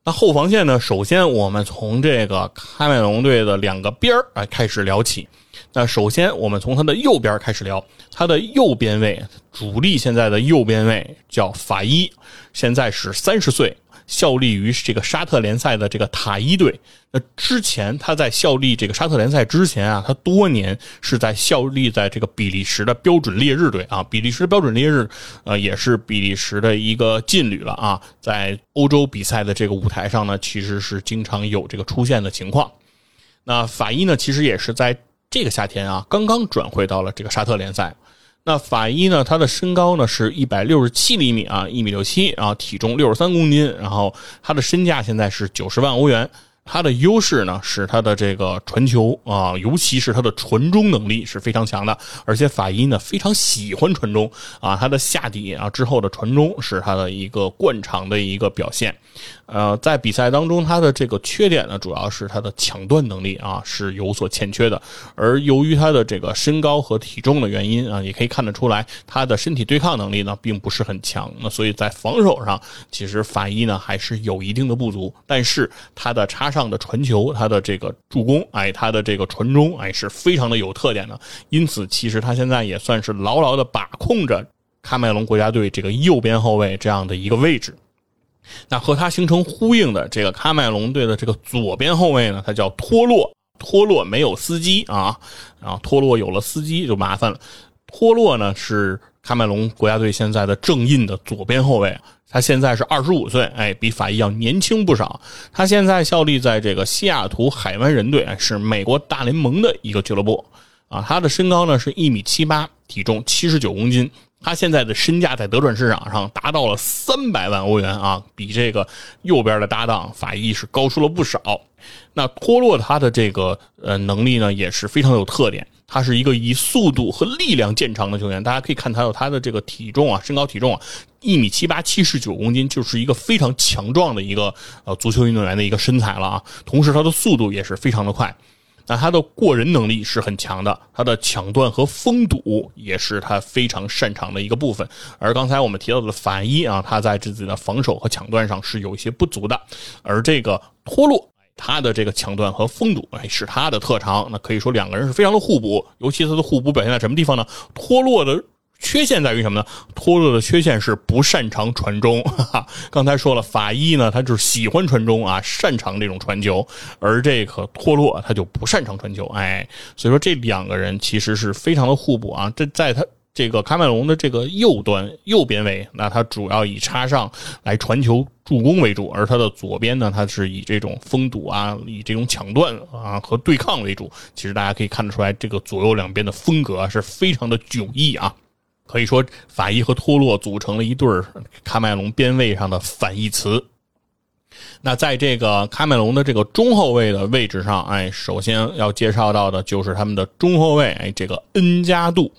那后防线呢，首先我们从这个喀麦隆队的两个边儿哎开始聊起。那首先我们从他的右边开始聊，他的右边位主力现在的右边位叫法伊，现在是三十岁。效力于这个沙特联赛的这个塔伊队。那之前他在效力这个沙特联赛之前啊，他多年是在效力在这个比利时的标准烈日队啊。比利时标准烈日，呃，也是比利时的一个劲旅了啊。在欧洲比赛的这个舞台上呢，其实是经常有这个出现的情况。那法伊呢，其实也是在这个夏天啊，刚刚转会到了这个沙特联赛。那法医呢？他的身高呢是一百六十七厘米啊，一米六七，然后体重六十三公斤，然后他的身价现在是九十万欧元。他的优势呢是他的这个传球啊，尤其是他的传中能力是非常强的，而且法医呢非常喜欢传中啊，他的下底啊之后的传中是他的一个惯常的一个表现。呃，在比赛当中，他的这个缺点呢，主要是他的抢断能力啊是有所欠缺的。而由于他的这个身高和体重的原因啊，也可以看得出来，他的身体对抗能力呢并不是很强。那所以在防守上，其实法医呢还是有一定的不足。但是他的差上的传球，他的这个助攻，哎，他的这个传中，哎，是非常的有特点的。因此，其实他现在也算是牢牢的把控着喀麦隆国家队这个右边后卫这样的一个位置。那和他形成呼应的这个喀麦隆队的这个左边后卫呢，他叫托洛。托洛没有司机啊，然后托洛有了司机就麻烦了。托洛呢是喀麦隆国家队现在的正印的左边后卫，他现在是二十五岁，哎，比法伊要年轻不少。他现在效力在这个西雅图海湾人队，是美国大联盟的一个俱乐部啊。他的身高呢是一米七八，体重七十九公斤。他现在的身价在德转市场上达到了三百万欧元啊，比这个右边的搭档法伊是高出了不少。那托洛他的这个呃能力呢也是非常有特点，他是一个以速度和力量见长的球员。大家可以看他有他的这个体重啊，身高体重啊，一米七八，七十九公斤，就是一个非常强壮的一个呃足球运动员的一个身材了啊。同时他的速度也是非常的快。那他的过人能力是很强的，他的抢断和封堵也是他非常擅长的一个部分。而刚才我们提到的法伊啊，他在自己的防守和抢断上是有一些不足的。而这个托洛，他的这个抢断和封堵哎是他的特长。那可以说两个人是非常的互补，尤其他的互补表现在什么地方呢？托洛的。缺陷在于什么呢？托洛的缺陷是不擅长传中。哈哈，刚才说了，法伊呢，他就是喜欢传中啊，擅长这种传球，而这个托洛他就不擅长传球。哎，所以说这两个人其实是非常的互补啊。这在他这个喀麦隆的这个右端右边位，那他主要以插上来传球助攻为主，而他的左边呢，他是以这种封堵啊，以这种抢断啊和对抗为主。其实大家可以看得出来，这个左右两边的风格是非常的迥异啊。可以说，法伊和托洛组成了一对喀麦隆边位上的反义词。那在这个喀麦隆的这个中后卫的位置上，哎，首先要介绍到的就是他们的中后卫，哎，这个恩加杜。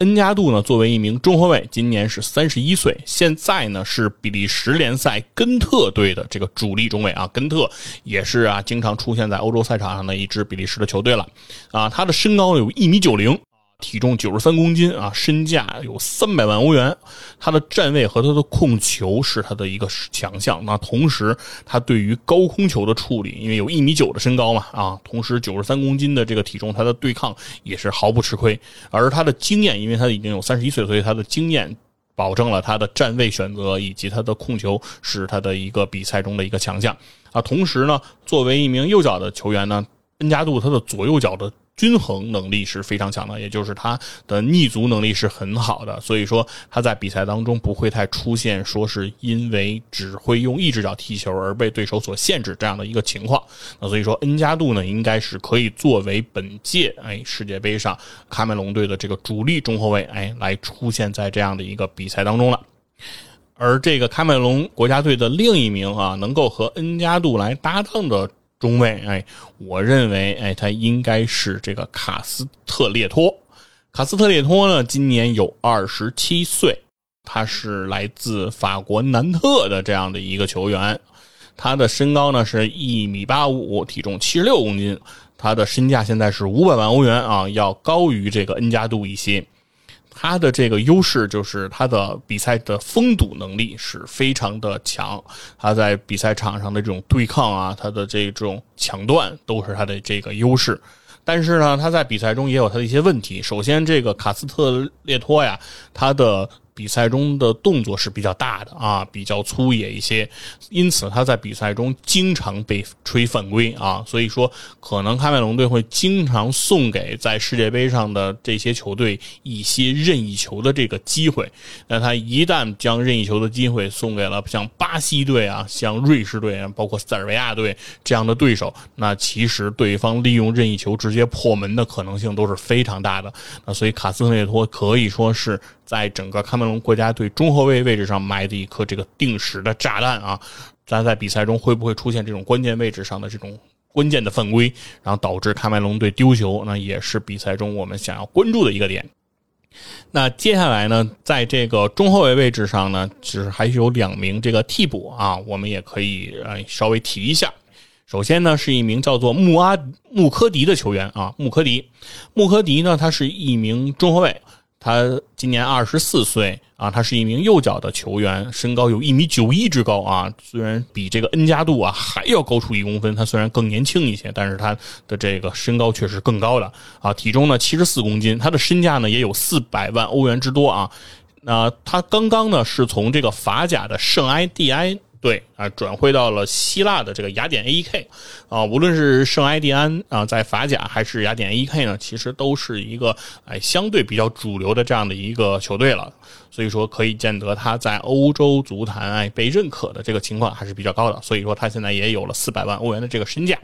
恩加杜呢，作为一名中后卫，今年是三十一岁，现在呢是比利时联赛根特队的这个主力中卫啊。根特也是啊，经常出现在欧洲赛场上的一支比利时的球队了啊。他的身高有一米九零。体重九十三公斤啊，身价有三百万欧元。他的站位和他的控球是他的一个强项。那同时，他对于高空球的处理，因为有一米九的身高嘛啊，同时九十三公斤的这个体重，他的对抗也是毫不吃亏。而他的经验，因为他已经有三十一岁，所以他的经验保证了他的站位选择以及他的控球是他的一个比赛中的一个强项啊。同时呢，作为一名右脚的球员呢，恩加杜他的左右脚的。均衡能力是非常强的，也就是他的逆足能力是很好的，所以说他在比赛当中不会太出现说是因为只会用一只脚踢球而被对手所限制这样的一个情况。那所以说恩加杜呢，应该是可以作为本届哎世界杯上喀麦隆队的这个主力中后卫哎来出现在这样的一个比赛当中了。而这个喀麦隆国家队的另一名啊，能够和恩加杜来搭档的。中卫，哎，我认为，哎，他应该是这个卡斯特列托。卡斯特列托呢，今年有二十七岁，他是来自法国南特的这样的一个球员。他的身高呢是一米八五，体重七十六公斤。他的身价现在是五百万欧元啊，要高于这个恩加杜一些。他的这个优势就是他的比赛的封堵能力是非常的强，他在比赛场上的这种对抗啊，他的这种抢断都是他的这个优势。但是呢，他在比赛中也有他的一些问题。首先，这个卡斯特列托呀，他的。比赛中的动作是比较大的啊，比较粗野一些，因此他在比赛中经常被吹犯规啊。所以说，可能喀麦隆队会经常送给在世界杯上的这些球队一些任意球的这个机会。那他一旦将任意球的机会送给了像巴西队啊、像瑞士队啊、包括塞尔维亚队这样的对手，那其实对方利用任意球直接破门的可能性都是非常大的。那所以卡斯特列托可以说是。在整个喀麦隆国家队中后卫位置上埋的一颗这个定时的炸弹啊！咱在比赛中会不会出现这种关键位置上的这种关键的犯规，然后导致喀麦隆队丢球？那也是比赛中我们想要关注的一个点。那接下来呢，在这个中后卫位置上呢，其实还有两名这个替补啊，我们也可以呃稍微提一下。首先呢，是一名叫做穆阿穆科迪的球员啊，穆科迪，穆科迪呢，他是一名中后卫。他今年二十四岁啊，他是一名右脚的球员，身高有一米九一之高啊，虽然比这个恩加杜啊还要高出一公分，他虽然更年轻一些，但是他的这个身高却是更高的啊，体重呢七十四公斤，他的身价呢也有四百万欧元之多啊，那他刚刚呢是从这个法甲的圣埃蒂安。对啊，转会到了希腊的这个雅典 A.E.K. 啊，无论是圣埃蒂安啊，在法甲还是雅典 A.E.K. 呢，其实都是一个哎相对比较主流的这样的一个球队了。所以说，可以见得他在欧洲足坛哎被认可的这个情况还是比较高的。所以说，他现在也有了四百万欧元的这个身价。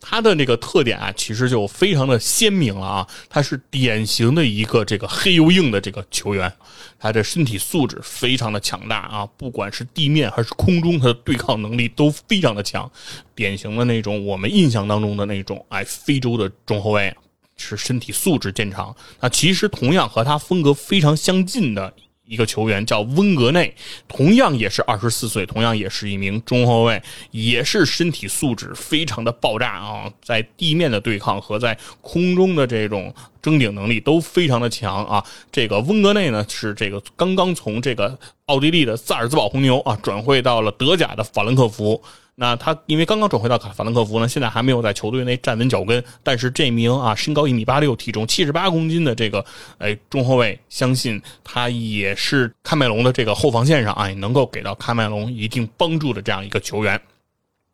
他的那个特点啊，其实就非常的鲜明了啊，他是典型的一个这个黑又硬的这个球员，他的身体素质非常的强大啊，不管是地面还是空中，他的对抗能力都非常的强，典型的那种我们印象当中的那种哎非洲的中后卫，是身体素质见长。那其实同样和他风格非常相近的。一个球员叫温格内，同样也是二十四岁，同样也是一名中后卫，也是身体素质非常的爆炸啊，在地面的对抗和在空中的这种争顶能力都非常的强啊。这个温格内呢，是这个刚刚从这个奥地利的萨尔兹堡红牛啊转会到了德甲的法兰克福。那他因为刚刚转回到卡法兰克福呢，现在还没有在球队内站稳脚跟。但是这名啊，身高一米八六，体重七十八公斤的这个哎中后卫，相信他也是喀麦隆的这个后防线上啊，能够给到喀麦隆一定帮助的这样一个球员。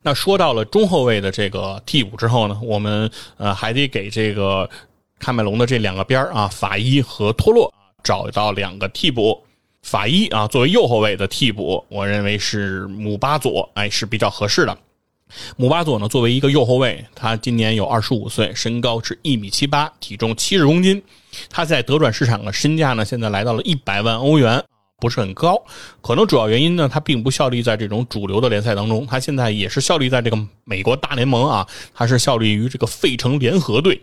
那说到了中后卫的这个替补之后呢，我们呃还得给这个喀麦隆的这两个边啊，法伊和托洛找到两个替补。法伊啊，作为右后卫的替补，我认为是姆巴佐，哎，是比较合适的。姆巴佐呢，作为一个右后卫，他今年有二十五岁，身高是一米七八，体重七十公斤。他在德转市场的身价呢，现在来到了一百万欧元，不是很高。可能主要原因呢，他并不效力在这种主流的联赛当中，他现在也是效力在这个美国大联盟啊，他是效力于这个费城联合队。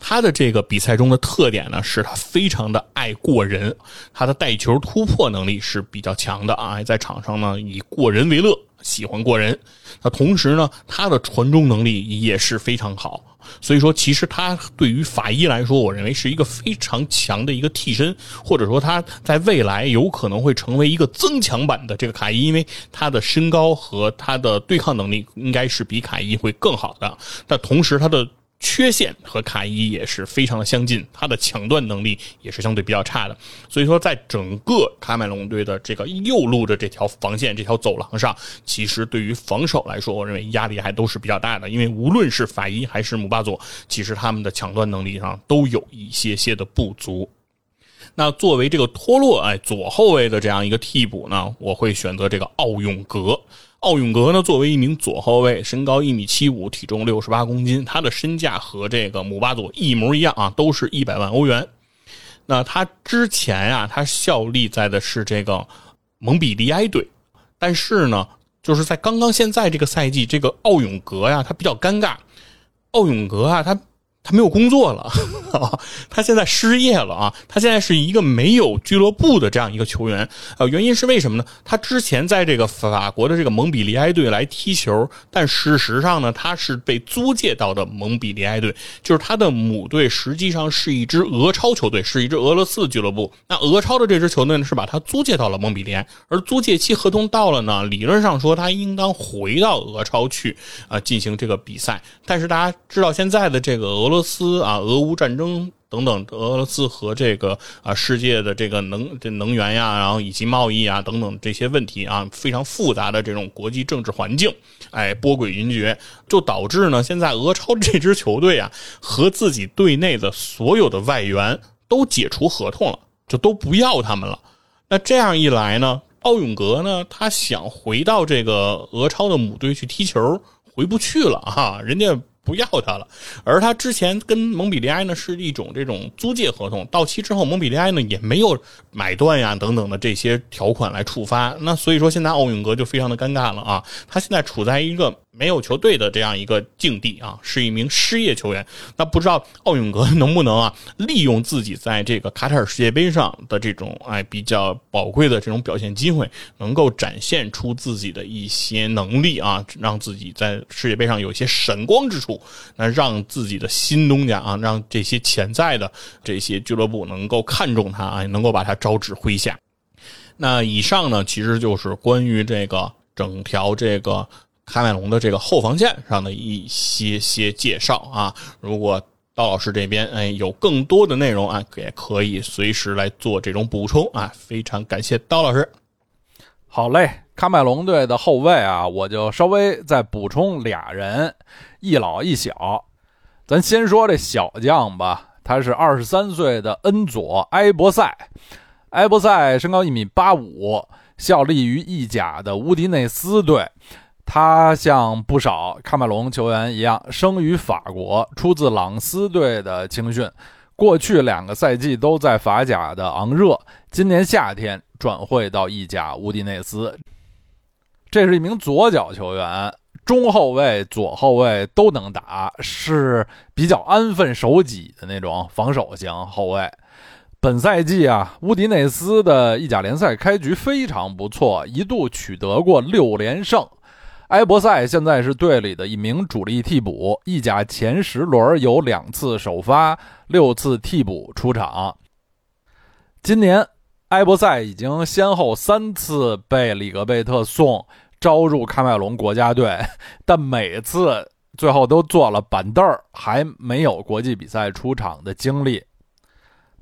他的这个比赛中的特点呢，是他非常的爱过人，他的带球突破能力是比较强的啊，在场上呢以过人为乐，喜欢过人。那同时呢，他的传中能力也是非常好，所以说其实他对于法医来说，我认为是一个非常强的一个替身，或者说他在未来有可能会成为一个增强版的这个卡伊，因为他的身高和他的对抗能力应该是比卡伊会更好的。但同时他的缺陷和卡伊也是非常的相近，他的抢断能力也是相对比较差的，所以说在整个喀麦隆队的这个右路的这条防线、这条走廊上，其实对于防守来说，我认为压力还都是比较大的，因为无论是法伊还是姆巴佐，其实他们的抢断能力上都有一些些的不足。那作为这个托洛哎左后卫的这样一个替补呢，我会选择这个奥永格。奥永格呢，作为一名左后卫，身高一米七五，体重六十八公斤，他的身价和这个姆巴佐一模一样啊，都是一百万欧元。那他之前啊，他效力在的是这个蒙彼利埃队，但是呢，就是在刚刚现在这个赛季，这个奥永格呀，他比较尴尬。奥永格啊，他。他没有工作了，他现在失业了啊！他现在是一个没有俱乐部的这样一个球员，呃，原因是为什么呢？他之前在这个法国的这个蒙彼利埃队来踢球，但事实上呢，他是被租借到的蒙彼利埃队，就是他的母队实际上是一支俄超球队，是一支俄罗斯俱乐部。那俄超的这支球队呢，是把他租借到了蒙彼利埃，而租借期合同到了呢，理论上说他应当回到俄超去啊进行这个比赛。但是大家知道现在的这个俄罗俄罗斯啊，俄乌战争等等，俄罗斯和这个啊世界的这个能这能源呀，然后以及贸易啊等等这些问题啊，非常复杂的这种国际政治环境，哎，波诡云谲，就导致呢，现在俄超这支球队啊，和自己队内的所有的外援都解除合同了，就都不要他们了。那这样一来呢，奥永格呢，他想回到这个俄超的母队去踢球，回不去了啊，人家。不要他了，而他之前跟蒙彼利埃呢是一种这种租借合同，到期之后蒙彼利埃呢也没有买断呀等等的这些条款来触发，那所以说现在奥运格就非常的尴尬了啊，他现在处在一个。没有球队的这样一个境地啊，是一名失业球员。那不知道奥永格能不能啊，利用自己在这个卡塔尔世界杯上的这种哎比较宝贵的这种表现机会，能够展现出自己的一些能力啊，让自己在世界杯上有一些闪光之处。那让自己的新东家啊，让这些潜在的这些俱乐部能够看中他啊，能够把他招至麾下。那以上呢，其实就是关于这个整条这个。喀麦隆的这个后防线上的一些些介绍啊，如果刀老师这边哎有更多的内容啊，也可以随时来做这种补充啊，非常感谢刀老师。好嘞，喀麦隆队的后卫啊，我就稍微再补充俩人，一老一小。咱先说这小将吧，他是二十三岁的恩佐埃博塞，埃博塞身高一米八五，效力于意甲的乌迪内斯队。他像不少喀麦隆球员一样，生于法国，出自朗斯队的青训，过去两个赛季都在法甲的昂热，今年夏天转会到意甲乌迪内斯。这是一名左脚球员，中后卫、左后卫都能打，是比较安分守己的那种防守型后卫。本赛季啊，乌迪内斯的意甲联赛开局非常不错，一度取得过六连胜。埃博塞现在是队里的一名主力替补，意甲前十轮有两次首发，六次替补出场。今年，埃博塞已经先后三次被里格贝特送招入喀麦隆国家队，但每次最后都坐了板凳儿，还没有国际比赛出场的经历。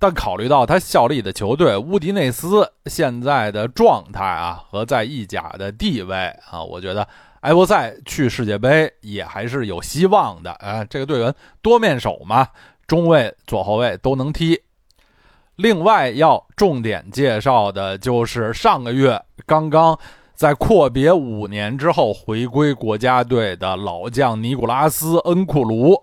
但考虑到他效力的球队乌迪内斯现在的状态啊，和在意甲的地位啊，我觉得。埃博塞去世界杯也还是有希望的啊！这个队员多面手嘛，中卫、左后卫都能踢。另外要重点介绍的就是上个月刚刚在阔别五年之后回归国家队的老将尼古拉斯·恩库卢。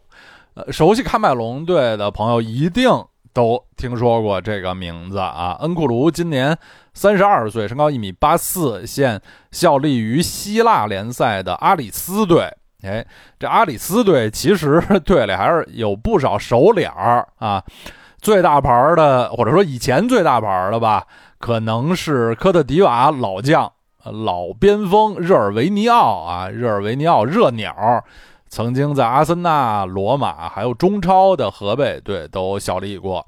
呃，熟悉喀麦隆队的朋友一定都听说过这个名字啊！恩库卢今年。三十二岁，身高一米八四，现效力于希腊联赛的阿里斯队。哎，这阿里斯队其实队里还是有不少熟脸儿啊。最大牌的，或者说以前最大牌的吧，可能是科特迪瓦老将、老边锋热尔维尼奥啊。热尔维尼奥热鸟，曾经在阿森纳、罗马还有中超的河北队都效力过。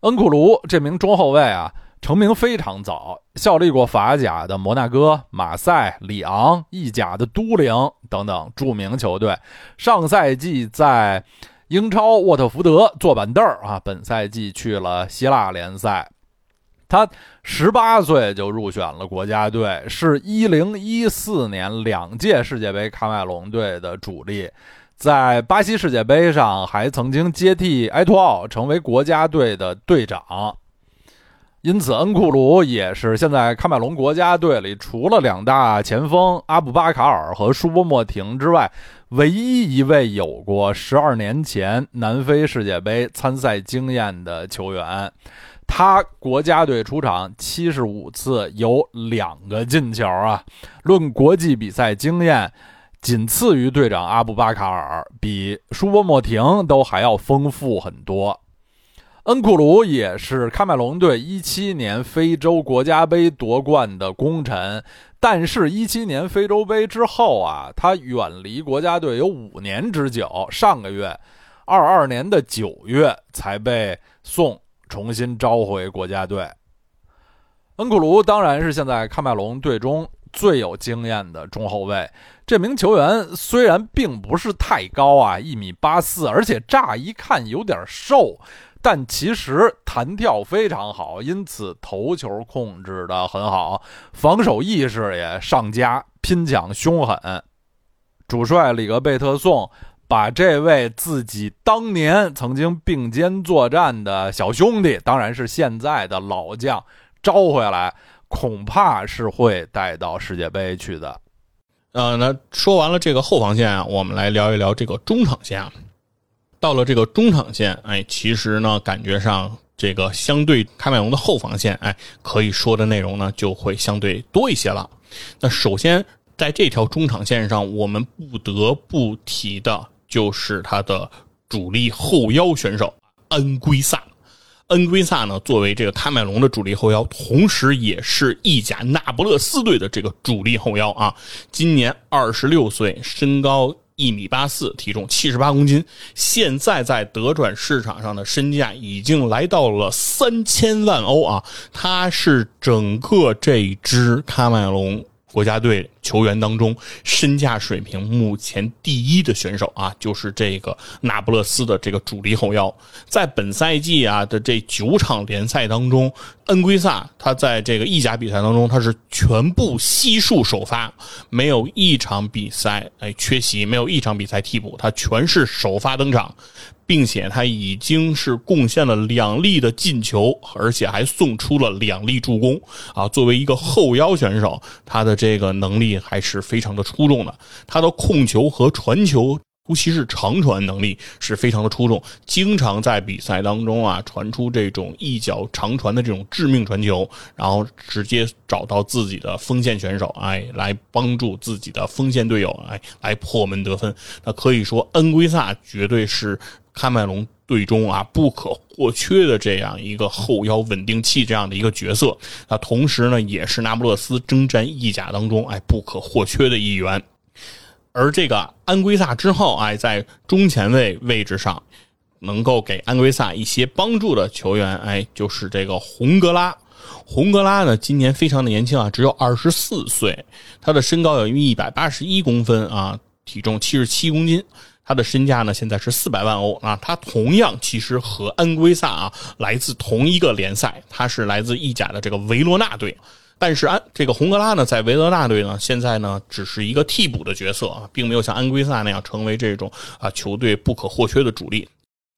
恩库卢这名中后卫啊。成名非常早，效力过法甲的摩纳哥、马赛、里昂、意甲的都灵等等著名球队。上赛季在英超沃特福德坐板凳儿啊，本赛季去了希腊联赛。他十八岁就入选了国家队，是一零一四年两届世界杯喀麦隆队的主力，在巴西世界杯上还曾经接替埃托奥成为国家队的队长。因此，恩库鲁也是现在喀麦隆国家队里除了两大前锋阿布巴卡尔和舒波莫廷之外，唯一一位有过十二年前南非世界杯参赛经验的球员。他国家队出场七十五次，有两个进球啊！论国际比赛经验，仅次于队长阿布巴卡尔，比舒波莫廷都还要丰富很多。恩库鲁也是喀麦隆队一七年非洲国家杯夺冠的功臣，但是，一七年非洲杯之后啊，他远离国家队有五年之久。上个月，二二年的九月才被送重新召回国家队。恩库鲁当然是现在喀麦隆队中最有经验的中后卫。这名球员虽然并不是太高啊，一米八四，而且乍一看有点瘦，但其实弹跳非常好，因此头球控制的很好，防守意识也上佳，拼抢凶狠。主帅里格贝特宋把这位自己当年曾经并肩作战的小兄弟，当然是现在的老将，招回来，恐怕是会带到世界杯去的。呃，那说完了这个后防线啊，我们来聊一聊这个中场线啊。到了这个中场线，哎，其实呢，感觉上这个相对喀麦隆的后防线，哎，可以说的内容呢就会相对多一些了。那首先在这条中场线上，我们不得不提的就是他的主力后腰选手恩圭萨。恩圭萨呢，作为这个喀麦隆的主力后腰，同时也是意甲那不勒斯队的这个主力后腰啊。今年二十六岁，身高一米八四，体重七十八公斤。现在在德转市场上的身价已经来到了三千万欧啊！他是整个这支喀麦隆。国家队球员当中，身价水平目前第一的选手啊，就是这个那不勒斯的这个主力后腰。在本赛季啊的这九场联赛当中，恩圭萨他在这个意甲比赛当中，他是全部悉数首发，没有一场比赛哎缺席，没有一场比赛替补，他全是首发登场。并且他已经是贡献了两粒的进球，而且还送出了两粒助攻啊！作为一个后腰选手，他的这个能力还是非常的出众的。他的控球和传球。尤其是长传能力是非常的出众，经常在比赛当中啊传出这种一脚长传的这种致命传球，然后直接找到自己的锋线选手，哎，来帮助自己的锋线队友，哎，来破门得分。那可以说，恩圭萨绝对是喀麦隆队中啊不可或缺的这样一个后腰稳定器这样的一个角色。那同时呢，也是那不勒斯征战意甲当中哎不可或缺的一员。而这个安圭萨之后，哎，在中前卫位置上，能够给安圭萨一些帮助的球员，哎，就是这个洪格拉。洪格拉呢，今年非常的年轻啊，只有二十四岁，他的身高有一百八十一公分啊，体重七十七公斤，他的身价呢现在是四百万欧啊。他同样其实和安圭萨啊来自同一个联赛，他是来自意甲的这个维罗纳队。但是安这个洪格拉呢，在维罗纳队呢，现在呢只是一个替补的角色啊，并没有像安圭萨那样成为这种啊球队不可或缺的主力。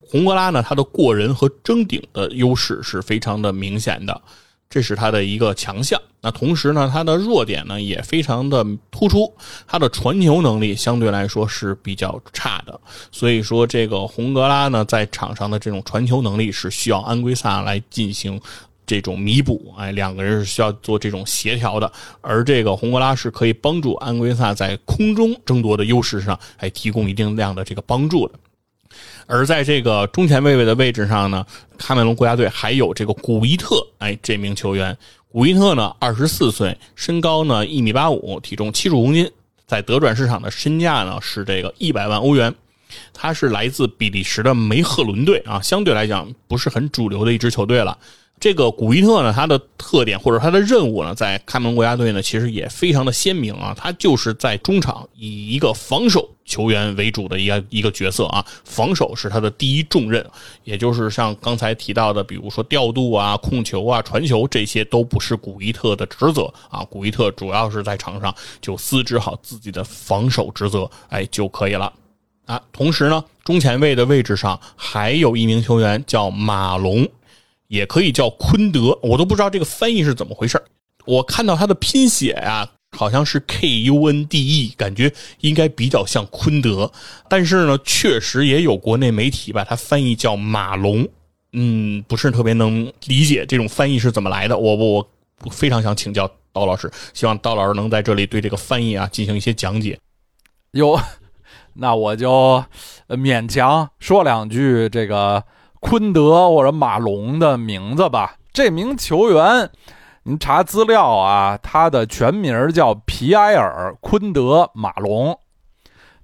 洪格拉呢，他的过人和争顶的优势是非常的明显的，这是他的一个强项。那同时呢，他的弱点呢也非常的突出，他的传球能力相对来说是比较差的。所以说，这个洪格拉呢，在场上的这种传球能力是需要安圭萨来进行。这种弥补，哎，两个人是需要做这种协调的，而这个洪格拉是可以帮助安圭萨在空中争夺的优势上，哎，提供一定量的这个帮助的。而在这个中前卫位的位置上呢，喀麦隆国家队还有这个古伊特，哎，这名球员，古伊特呢，二十四岁，身高呢一米八五，体重七十五公斤，在德转市场的身价呢是这个一百万欧元，他是来自比利时的梅赫伦队啊，相对来讲不是很主流的一支球队了。这个古伊特呢，他的特点或者他的任务呢，在开门国家队呢，其实也非常的鲜明啊。他就是在中场以一个防守球员为主的一个一个角色啊，防守是他的第一重任。也就是像刚才提到的，比如说调度啊、控球啊、传球，这些都不是古伊特的职责啊。古伊特主要是在场上就司职好自己的防守职责，哎就可以了啊。同时呢，中前卫的位置上还有一名球员叫马龙。也可以叫昆德，我都不知道这个翻译是怎么回事我看到他的拼写啊，好像是 K U N D E，感觉应该比较像昆德。但是呢，确实也有国内媒体把它翻译叫马龙。嗯，不是特别能理解这种翻译是怎么来的。我我我非常想请教刀老师，希望刀老师能在这里对这个翻译啊进行一些讲解。有，那我就勉强说两句这个。昆德或者马龙的名字吧。这名球员，您查资料啊，他的全名叫皮埃尔·昆德·马龙，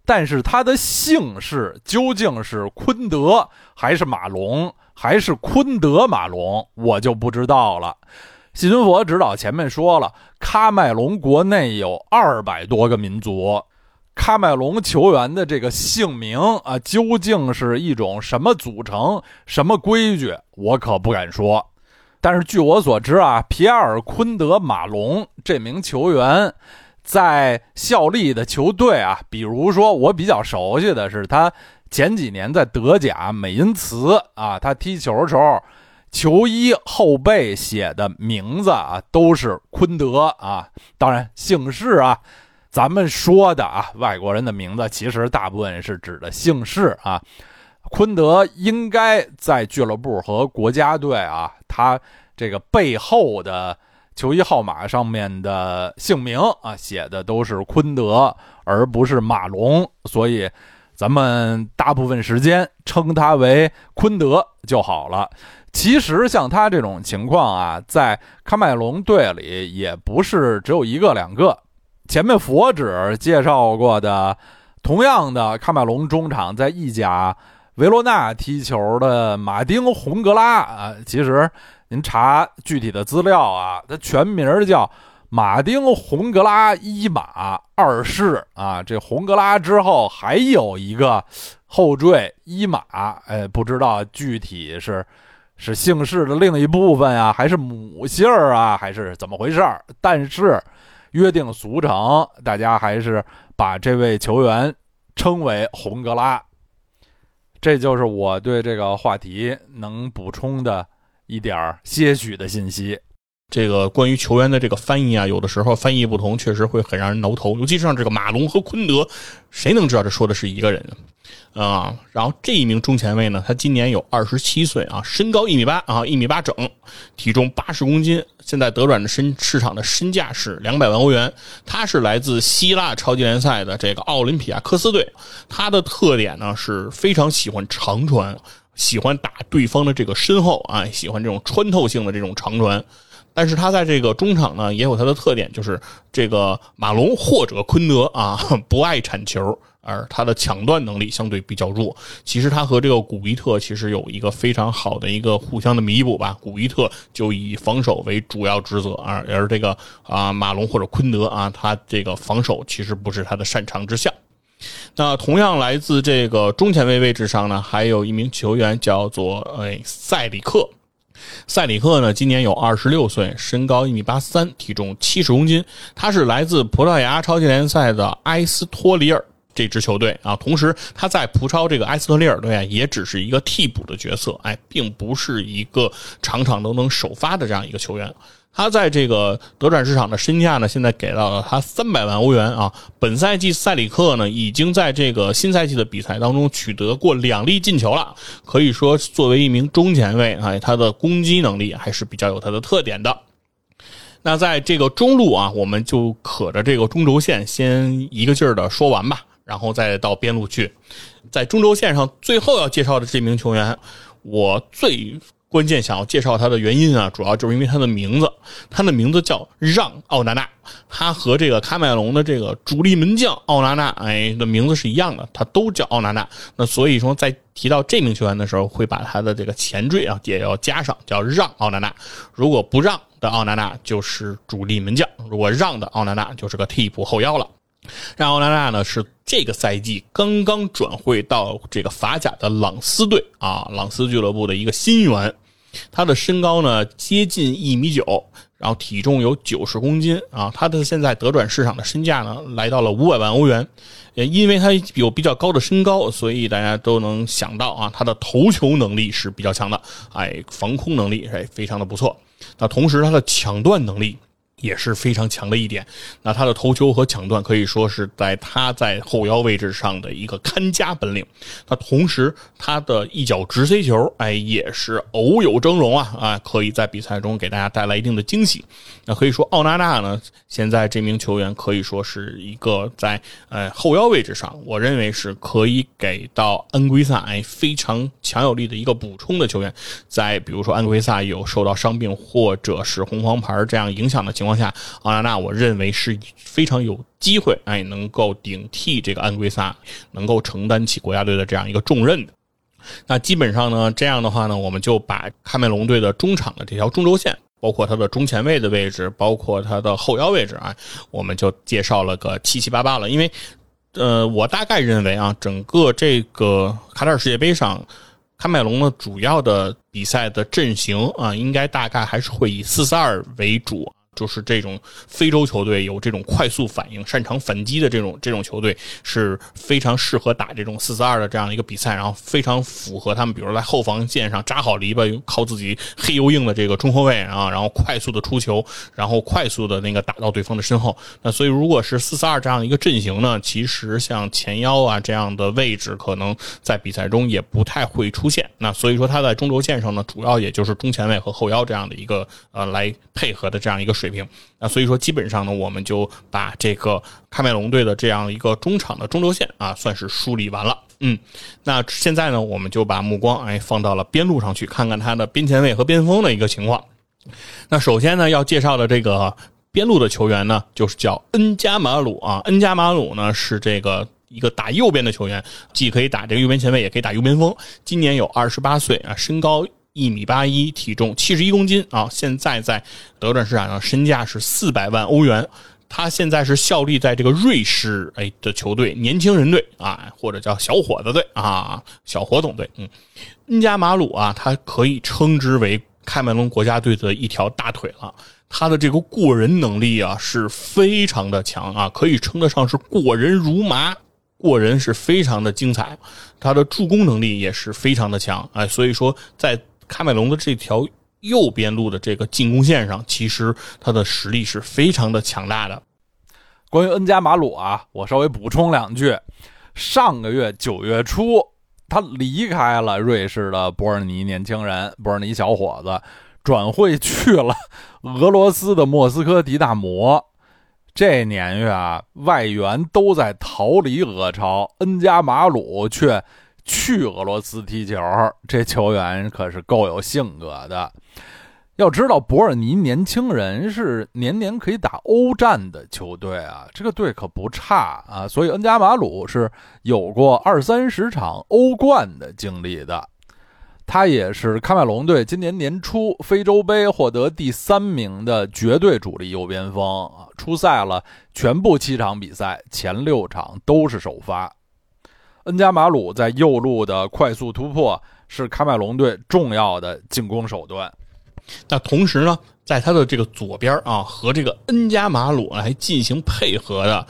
但是他的姓氏究竟是昆德还是马龙还是昆德马龙，我就不知道了。细菌佛指导前面说了，喀麦隆国内有二百多个民族，喀麦隆球员的这个姓名啊，究竟是一种什么组成、什么规矩，我可不敢说。但是据我所知啊，皮埃尔·昆德马龙这名球员在效力的球队啊，比如说我比较熟悉的是他前几年在德甲美因茨啊，他踢球的时候。球衣后背写的名字啊，都是昆德啊。当然，姓氏啊，咱们说的啊，外国人的名字其实大部分是指的姓氏啊。昆德应该在俱乐部和国家队啊，他这个背后的球衣号码上面的姓名啊，写的都是昆德，而不是马龙。所以，咱们大部分时间称他为昆德就好了。其实像他这种情况啊，在喀麦隆队里也不是只有一个两个。前面佛指介绍过的，同样的喀麦隆中场在意甲维罗纳踢球的马丁·洪格拉啊，其实您查具体的资料啊，他全名叫马丁·洪格拉伊马二世啊。这洪格拉之后还有一个后缀伊马，哎，不知道具体是。是姓氏的另一部分呀，还是母姓啊，还是怎么回事但是约定俗成，大家还是把这位球员称为洪格拉。这就是我对这个话题能补充的一点些许的信息。这个关于球员的这个翻译啊，有的时候翻译不同，确实会很让人挠头。尤其是像这个马龙和昆德，谁能知道这说的是一个人啊？然后这一名中前卫呢，他今年有二十七岁啊，身高一米八啊，一米八整，体重八十公斤，现在德转的身市场的身价是两百万欧元。他是来自希腊超级联赛的这个奥林匹亚科斯队，他的特点呢是非常喜欢长传，喜欢打对方的这个身后啊，喜欢这种穿透性的这种长传。但是他在这个中场呢，也有他的特点，就是这个马龙或者昆德啊不爱铲球，而他的抢断能力相对比较弱。其实他和这个古伊特其实有一个非常好的一个互相的弥补吧。古伊特就以防守为主要职责啊，而这个啊马龙或者昆德啊，他这个防守其实不是他的擅长之项。那同样来自这个中前卫位置上呢，还有一名球员叫做哎塞里克。塞里克呢，今年有二十六岁，身高一米八三，体重七十公斤。他是来自葡萄牙超级联赛的埃斯托里尔这支球队啊。同时，他在葡超这个埃斯托里尔队啊，也只是一个替补的角色，哎，并不是一个场场都能首发的这样一个球员。他在这个德转市场的身价呢，现在给到了他三百万欧元啊。本赛季塞里克呢，已经在这个新赛季的比赛当中取得过两粒进球了，可以说作为一名中前卫啊，他的攻击能力还是比较有他的特点的。那在这个中路啊，我们就可着这个中轴线先一个劲儿的说完吧，然后再到边路去。在中轴线上最后要介绍的这名球员，我最。关键想要介绍他的原因啊，主要就是因为他的名字，他的名字叫让奥纳纳，他和这个喀麦隆的这个主力门将奥纳纳，哎，的名字是一样的，他都叫奥纳纳。那所以说，在提到这名球员的时候，会把他的这个前缀啊也要加上，叫让奥纳纳。如果不让的奥纳纳就是主力门将，如果让的奥纳纳就是个替补后腰了。让奥纳纳呢是这个赛季刚刚转会到这个法甲的朗斯队啊，朗斯俱乐部的一个新援。他的身高呢接近一米九，然后体重有九十公斤啊。他的现在德转市场的身价呢来到了五百万欧元。因为他有比较高的身高，所以大家都能想到啊，他的投球能力是比较强的，哎，防空能力哎非常的不错。那同时他的抢断能力。也是非常强的一点。那他的头球和抢断可以说是在他在后腰位置上的一个看家本领。那同时他的一脚直塞球，哎，也是偶有峥嵘啊啊，可以在比赛中给大家带来一定的惊喜。那可以说奥纳纳呢，现在这名球员可以说是一个在呃后腰位置上，我认为是可以给到安圭萨哎非常强有力的一个补充的球员。在比如说安圭萨有受到伤病或者是红黄牌这样影响的情情况。下，奥拉纳我认为是非常有机会，哎，能够顶替这个安圭萨，能够承担起国家队的这样一个重任的。那基本上呢，这样的话呢，我们就把喀麦隆队的中场的这条中轴线包括他的中前卫的位置，包括他的后腰位置啊，我们就介绍了个七七八八了。因为，呃，我大概认为啊，整个这个卡塔尔世界杯上，喀麦隆呢主要的比赛的阵型啊，应该大概还是会以四四二为主。就是这种非洲球队有这种快速反应、擅长反击的这种这种球队是非常适合打这种四四二的这样一个比赛，然后非常符合他们，比如在后防线上扎好篱笆，靠自己黑又硬的这个中后卫啊，然后快速的出球，然后快速的那个打到对方的身后。那所以如果是四四二这样一个阵型呢，其实像前腰啊这样的位置，可能在比赛中也不太会出现。那所以说他在中轴线上呢，主要也就是中前卫和后腰这样的一个呃来配合的这样一个水。水平那，所以说基本上呢，我们就把这个喀麦隆队的这样一个中场的中轴线啊，算是梳理完了。嗯，那现在呢，我们就把目光哎放到了边路上去，看看他的边前卫和边锋的一个情况。那首先呢，要介绍的这个边路的球员呢，就是叫恩加马鲁啊。恩加马鲁呢是这个一个打右边的球员，既可以打这个右边前卫，也可以打右边锋。今年有二十八岁啊，身高。一米八一，体重七十一公斤啊！现在在德转市场上身价是四百万欧元。他现在是效力在这个瑞士哎的球队年轻人队啊，或者叫小伙子队啊，小伙总队。嗯，恩加马鲁啊，他可以称之为喀麦隆国家队的一条大腿了。他的这个过人能力啊是非常的强啊，可以称得上是过人如麻。过人是非常的精彩，他的助攻能力也是非常的强哎，所以说在。喀麦隆的这条右边路的这个进攻线上，其实他的实力是非常的强大的。关于恩加马鲁啊，我稍微补充两句：上个月九月初，他离开了瑞士的伯尔尼年轻人，伯尔尼小伙子，转会去了俄罗斯的莫斯科迪纳摩。这年月啊，外援都在逃离俄超，恩加马鲁却。去俄罗斯踢球，这球员可是够有性格的。要知道，伯尔尼年轻人是年年可以打欧战的球队啊，这个队可不差啊。所以，恩加马鲁是有过二三十场欧冠的经历的。他也是喀麦隆队今年年初非洲杯获得第三名的绝对主力右边锋啊，出赛了全部七场比赛，前六场都是首发。恩加马鲁在右路的快速突破是喀麦隆队重要的进攻手段。那同时呢，在他的这个左边啊，和这个恩加马鲁来进行配合的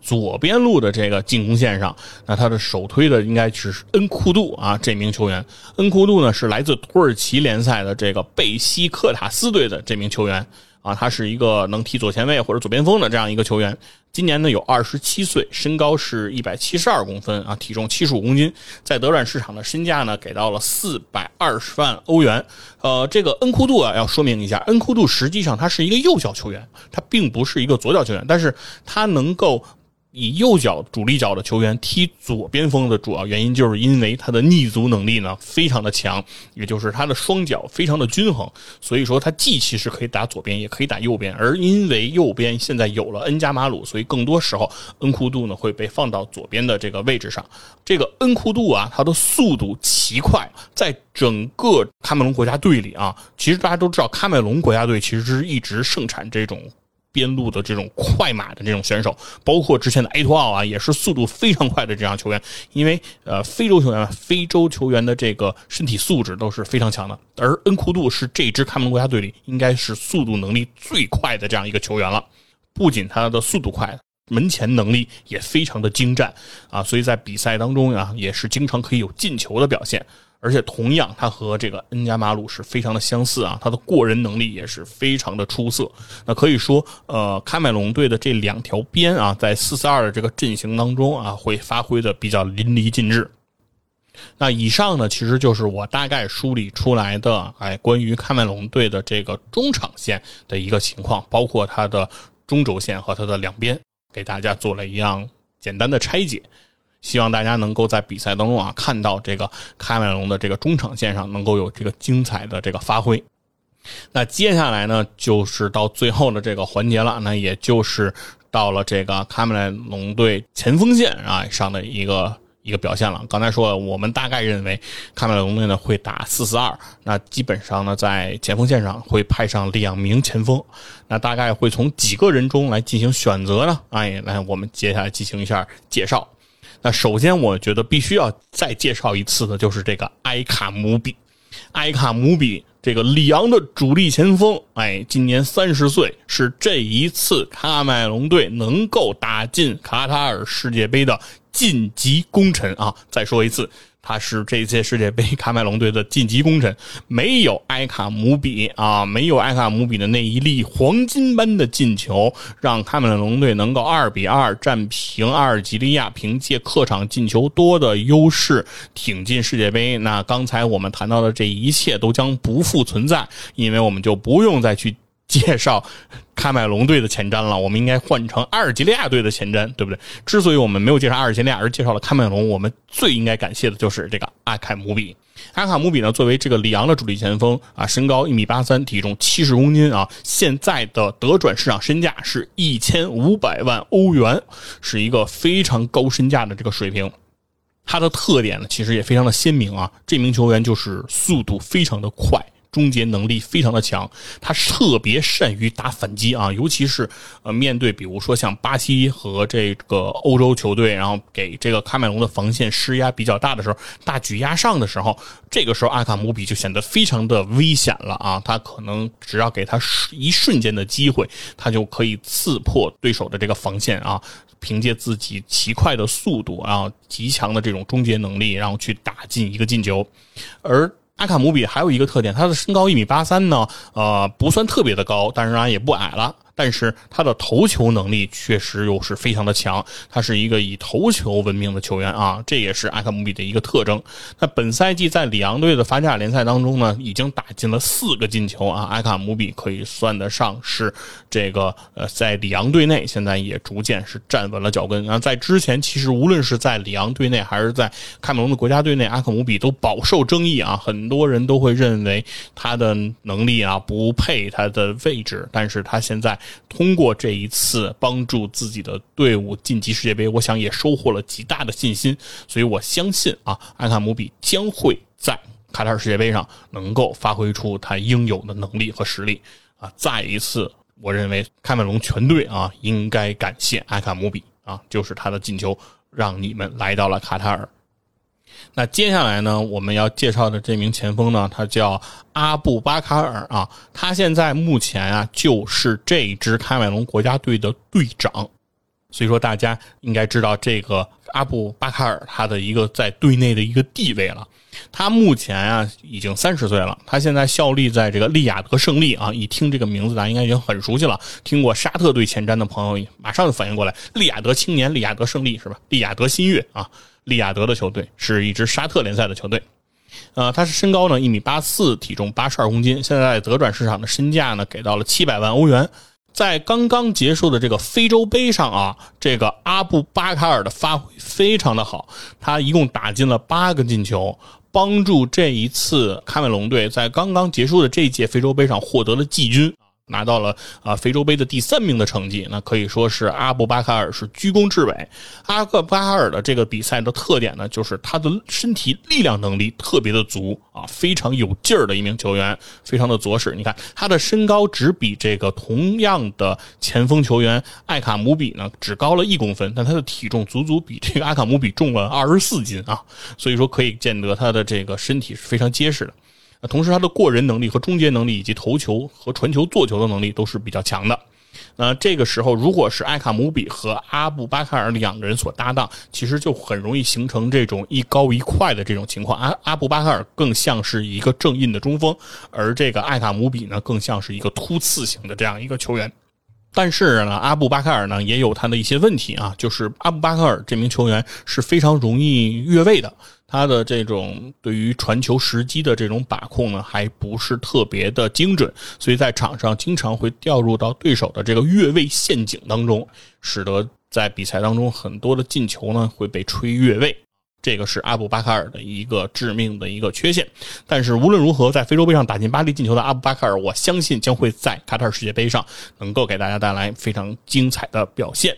左边路的这个进攻线上，那他的首推的应该是恩库杜啊这名球员。恩库杜呢是来自土耳其联赛的这个贝西克塔斯队的这名球员。啊，他是一个能踢左前卫或者左边锋的这样一个球员。今年呢有二十七岁，身高是一百七十二公分啊，体重七十五公斤，在德转市场的身价呢给到了四百二十万欧元。呃，这个恩库杜啊，要说明一下，恩库杜实际上他是一个右脚球员，他并不是一个左脚球员，但是他能够。以右脚主力脚的球员踢左边锋的主要原因，就是因为他的逆足能力呢非常的强，也就是他的双脚非常的均衡，所以说他既其实可以打左边，也可以打右边。而因为右边现在有了恩加马鲁，所以更多时候恩库杜呢会被放到左边的这个位置上。这个恩库杜啊，他的速度奇快，在整个喀麦隆国家队里啊，其实大家都知道，喀麦隆国家队其实是一直盛产这种。边路的这种快马的这种选手，包括之前的埃托奥啊，也是速度非常快的这样球员。因为呃，非洲球员，非洲球员的这个身体素质都是非常强的。而恩库杜是这支喀麦隆国家队里应该是速度能力最快的这样一个球员了。不仅他的速度快，门前能力也非常的精湛啊，所以在比赛当中啊，也是经常可以有进球的表现。而且同样，他和这个恩加马鲁是非常的相似啊，他的过人能力也是非常的出色。那可以说，呃，喀麦隆队的这两条边啊，在四四二的这个阵型当中啊，会发挥的比较淋漓尽致。那以上呢，其实就是我大概梳理出来的，哎，关于喀麦隆队的这个中场线的一个情况，包括它的中轴线和它的两边，给大家做了一样简单的拆解。希望大家能够在比赛当中啊，看到这个喀麦隆的这个中场线上能够有这个精彩的这个发挥。那接下来呢，就是到最后的这个环节了，那也就是到了这个喀麦隆队前锋线啊上的一个一个表现了。刚才说，我们大概认为喀麦隆队呢会打四四二，那基本上呢在前锋线上会派上两名前锋，那大概会从几个人中来进行选择呢？哎，来我们接下来进行一下介绍。那首先，我觉得必须要再介绍一次的就是这个埃卡姆比，埃卡姆比这个里昂的主力前锋，哎，今年三十岁，是这一次喀麦隆队能够打进卡塔尔世界杯的晋级功臣啊！再说一次。他是这届世界杯喀麦隆队的晋级功臣，没有埃卡姆比啊，没有埃卡姆比的那一粒黄金般的进球，让喀麦隆队能够二比二战平阿尔及利亚，凭借客场进球多的优势挺进世界杯。那刚才我们谈到的这一切都将不复存在，因为我们就不用再去。介绍喀麦隆队的前瞻了，我们应该换成阿尔及利亚队的前瞻，对不对？之所以我们没有介绍阿尔及利亚，而介绍了喀麦隆，我们最应该感谢的就是这个阿坎姆比。阿卡姆比呢，作为这个里昂的主力前锋啊，身高一米八三，体重七十公斤啊，现在的德转市场身价是一千五百万欧元，是一个非常高身价的这个水平。他的特点呢，其实也非常的鲜明啊，这名球员就是速度非常的快。终结能力非常的强，他特别善于打反击啊，尤其是呃面对比如说像巴西和这个欧洲球队，然后给这个喀麦隆的防线施压比较大的时候，大举压上的时候，这个时候阿卡姆比就显得非常的危险了啊！他可能只要给他一瞬间的机会，他就可以刺破对手的这个防线啊，凭借自己奇快的速度啊，极强的这种终结能力，然后去打进一个进球，而。阿卡姆比还有一个特点，他的身高一米八三呢，呃，不算特别的高，但是呢也不矮了。但是他的头球能力确实又是非常的强，他是一个以头球闻名的球员啊，这也是阿卡姆比的一个特征。那本赛季在里昂队的法甲联赛当中呢，已经打进了四个进球啊，阿卡姆比可以算得上是这个呃，在里昂队内现在也逐渐是站稳了脚跟啊。在之前，其实无论是在里昂队内还是在喀麦隆的国家队内，阿卡姆比都饱受争议啊，很多人都会认为他的能力啊不配他的位置，但是他现在。通过这一次帮助自己的队伍晋级世界杯，我想也收获了极大的信心，所以我相信啊，埃卡姆比将会在卡塔尔世界杯上能够发挥出他应有的能力和实力啊！再一次，我认为喀麦隆全队啊应该感谢埃卡姆比啊，就是他的进球让你们来到了卡塔尔。那接下来呢，我们要介绍的这名前锋呢，他叫阿布巴卡尔啊。他现在目前啊，就是这支喀麦隆国家队的队长。所以说，大家应该知道这个阿布巴卡尔他的一个在队内的一个地位了。他目前啊，已经三十岁了。他现在效力在这个利雅得胜利啊。一听这个名字，大家应该已经很熟悉了。听过沙特队前瞻的朋友，马上就反应过来，利雅得青年、利雅得胜利是吧？利雅得新月啊。利雅得的球队是一支沙特联赛的球队，呃，他是身高呢一米八四，体重八十二公斤，现在德转市场的身价呢给到了七百万欧元。在刚刚结束的这个非洲杯上啊，这个阿布巴卡尔的发挥非常的好，他一共打进了八个进球，帮助这一次喀麦隆队在刚刚结束的这一届非洲杯上获得了季军。拿到了啊非洲杯的第三名的成绩，那可以说是阿布巴卡尔是居功至伟。阿布巴卡尔的这个比赛的特点呢，就是他的身体力量能力特别的足啊，非常有劲儿的一名球员，非常的着实。你看他的身高只比这个同样的前锋球员艾卡姆比呢只高了一公分，但他的体重足足比这个阿卡姆比重了二十四斤啊，所以说可以见得他的这个身体是非常结实的。那同时，他的过人能力和终结能力，以及投球和传球、做球的能力都是比较强的。那这个时候，如果是艾卡姆比和阿布巴卡尔两个人所搭档，其实就很容易形成这种一高一快的这种情况。阿阿布巴卡尔更像是一个正印的中锋，而这个艾卡姆比呢，更像是一个突刺型的这样一个球员。但是呢，阿布巴卡尔呢也有他的一些问题啊，就是阿布巴卡尔这名球员是非常容易越位的。他的这种对于传球时机的这种把控呢，还不是特别的精准，所以在场上经常会掉入到对手的这个越位陷阱当中，使得在比赛当中很多的进球呢会被吹越位。这个是阿布巴卡尔的一个致命的一个缺陷。但是无论如何，在非洲杯上打进八粒进球的阿布巴卡尔，我相信将会在卡塔尔世界杯上能够给大家带来非常精彩的表现。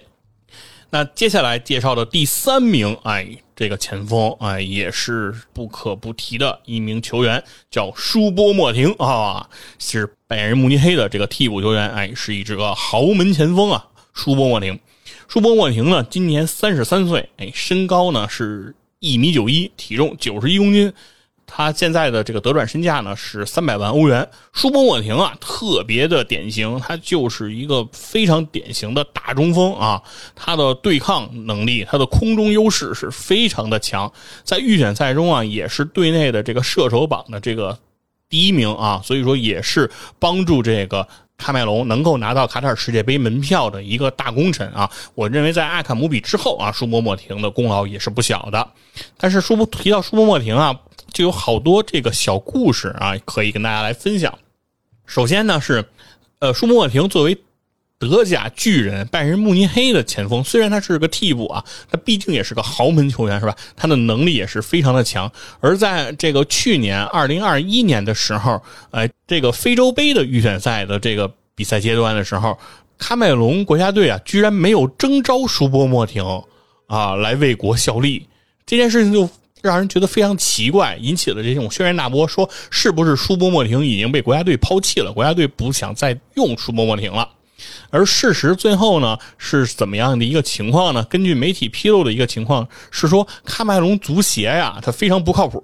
那接下来介绍的第三名，哎，这个前锋，哎，也是不可不提的一名球员，叫舒波莫廷啊，是拜仁慕尼黑的这个替补球员，哎，是一支个豪门前锋啊，舒波莫廷。舒波莫廷呢，今年三十三岁，哎，身高呢是一米九一，体重九十一公斤。他现在的这个德转身价呢是三百万欧元。舒波莫廷啊，特别的典型，他就是一个非常典型的大中锋啊。他的对抗能力，他的空中优势是非常的强。在预选赛中啊，也是队内的这个射手榜的这个第一名啊，所以说也是帮助这个喀麦隆能够拿到卡塔尔世界杯门票的一个大功臣啊。我认为在阿坎姆比之后啊，舒波莫廷的功劳也是不小的。但是舒波提到舒波莫廷啊。就有好多这个小故事啊，可以跟大家来分享。首先呢是，呃，舒莫廷作为德甲巨人拜仁慕尼黑的前锋，虽然他是个替补啊，他毕竟也是个豪门球员，是吧？他的能力也是非常的强。而在这个去年二零二一年的时候，呃，这个非洲杯的预选赛的这个比赛阶段的时候，喀麦隆国家队啊，居然没有征召舒波莫廷啊来为国效力，这件事情就。让人觉得非常奇怪，引起了这种轩然大波。说是不是舒波莫廷已经被国家队抛弃了？国家队不想再用舒波莫廷了。而事实最后呢是怎么样的一个情况呢？根据媒体披露的一个情况是说，喀麦隆足协呀，他非常不靠谱。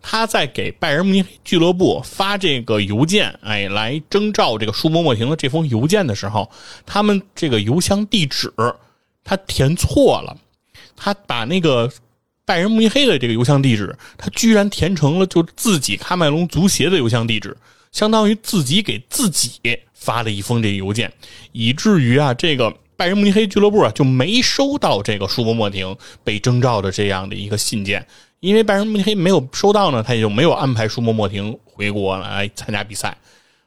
他在给拜仁慕尼黑俱乐部发这个邮件，哎，来征召这个舒波莫廷的这封邮件的时候，他们这个邮箱地址他填错了，他把那个。拜仁慕尼黑的这个邮箱地址，他居然填成了就自己喀麦隆足协的邮箱地址，相当于自己给自己发了一封这个邮件，以至于啊，这个拜仁慕尼黑俱乐部啊就没收到这个舒伯莫廷被征召的这样的一个信件，因为拜仁慕尼黑没有收到呢，他也就没有安排舒伯莫廷回国来参加比赛。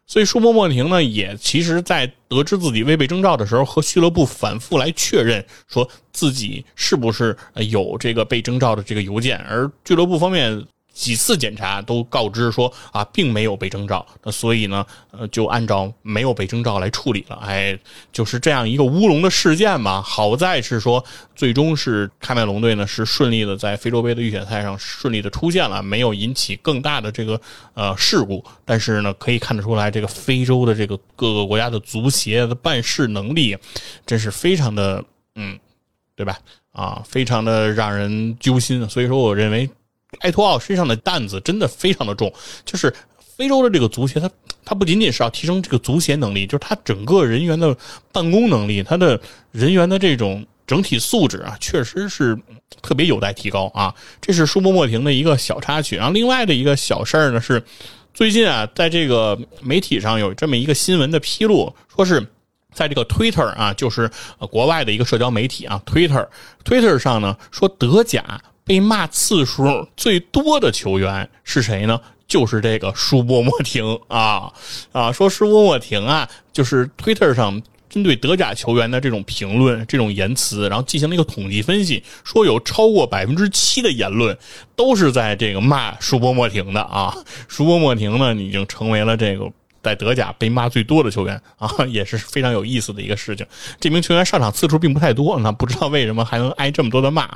所以舒伯莫廷呢，也其实，在得知自己未被征召的时候，和俱乐部反复来确认，说自己是不是有这个被征召的这个邮件，而俱乐部方面。几次检查都告知说啊，并没有被征召，那所以呢，呃，就按照没有被征召来处理了。哎，就是这样一个乌龙的事件嘛。好在是说，最终是喀麦隆队呢是顺利的在非洲杯的预选赛上顺利的出现了，没有引起更大的这个呃事故。但是呢，可以看得出来，这个非洲的这个各个国家的足协的办事能力，真是非常的嗯，对吧？啊，非常的让人揪心。所以说，我认为。埃托奥身上的担子真的非常的重，就是非洲的这个足协，他他不仅仅是要提升这个足协能力，就是他整个人员的办公能力，他的人员的这种整体素质啊，确实是特别有待提高啊。这是舒波莫廷的一个小插曲。然后另外的一个小事儿呢是，最近啊，在这个媒体上有这么一个新闻的披露，说是在这个 Twitter 啊，就是国外的一个社交媒体啊，Twitter Twitter 上呢说德甲。被骂次数最多的球员是谁呢？就是这个舒波莫廷啊啊！说舒波莫廷啊，就是 Twitter 上针对德甲球员的这种评论、这种言辞，然后进行了一个统计分析，说有超过百分之七的言论都是在这个骂舒波莫廷的啊！舒波莫廷呢，已经成为了这个在德甲被骂最多的球员啊，也是非常有意思的一个事情。这名球员上场次数并不太多，那不知道为什么还能挨这么多的骂。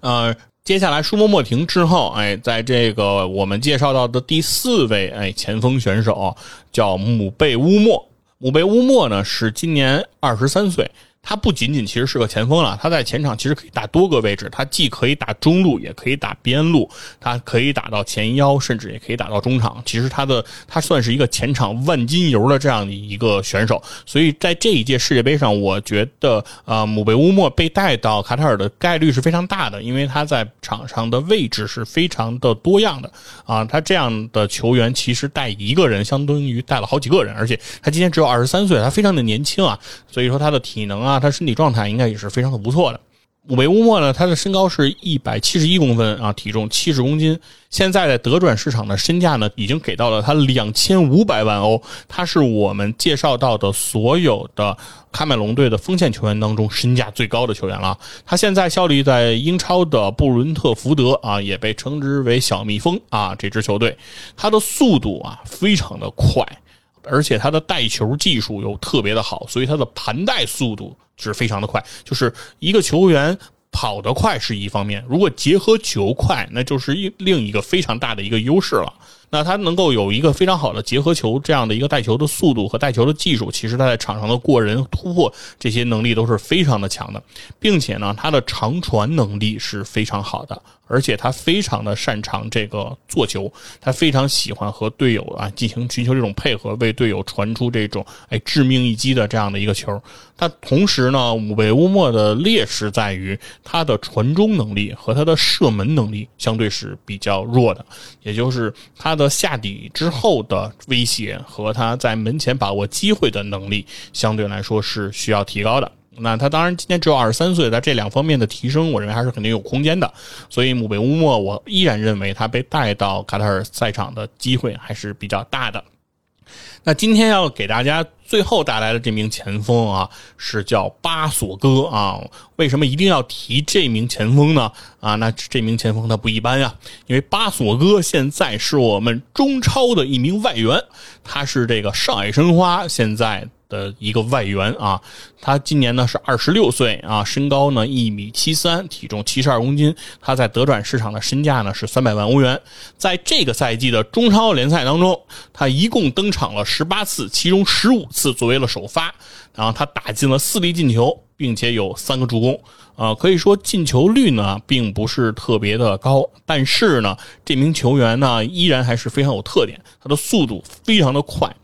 呃，接下来舒默莫廷之后，哎，在这个我们介绍到的第四位哎前锋选手叫姆贝乌莫，姆贝乌莫呢是今年二十三岁。他不仅仅其实是个前锋了，他在前场其实可以打多个位置，他既可以打中路，也可以打边路，他可以打到前腰，甚至也可以打到中场。其实他的他算是一个前场万金油的这样的一个选手，所以在这一届世界杯上，我觉得呃姆贝乌莫被带到卡塔尔的概率是非常大的，因为他在场上的位置是非常的多样的啊。他这样的球员其实带一个人相当于带了好几个人，而且他今年只有二十三岁，他非常的年轻啊，所以说他的体能啊。他身体状态应该也是非常的不错的。姆贝乌莫呢，他的身高是一百七十一公分啊，体重七十公斤。现在在德转市场的身价呢，已经给到了他两千五百万欧。他是我们介绍到的所有的喀麦隆队的锋线球员当中身价最高的球员了。他现在效力在英超的布伦特福德啊，也被称之为小蜜蜂啊。这支球队，他的速度啊非常的快。而且他的带球技术又特别的好，所以他的盘带速度是非常的快。就是一个球员跑得快是一方面，如果结合球快，那就是一另一个非常大的一个优势了。那他能够有一个非常好的结合球这样的一个带球的速度和带球的技术，其实他在场上的过人突破这些能力都是非常的强的，并且呢，他的长传能力是非常好的。而且他非常的擅长这个做球，他非常喜欢和队友啊进行寻求这种配合，为队友传出这种哎致命一击的这样的一个球。他同时呢，武贝乌莫的劣势在于他的传中能力和他的射门能力相对是比较弱的，也就是他的下底之后的威胁和他在门前把握机会的能力相对来说是需要提高的。那他当然今年只有二十三岁，在这两方面的提升，我认为还是肯定有空间的。所以姆贝乌莫，我依然认为他被带到卡塔尔赛场的机会还是比较大的。那今天要给大家最后带来的这名前锋啊，是叫巴索戈啊。为什么一定要提这名前锋呢？啊，那这名前锋他不一般呀，因为巴索戈现在是我们中超的一名外援，他是这个上海申花现在。的一个外援啊，他今年呢是二十六岁啊，身高呢一米七三，体重七十二公斤。他在德转市场的身价呢是三百万欧元。在这个赛季的中超联赛当中，他一共登场了十八次，其中十五次作为了首发，然后他打进了四粒进球，并且有三个助攻。啊，可以说进球率呢并不是特别的高，但是呢，这名球员呢依然还是非常有特点，他的速度非常的快。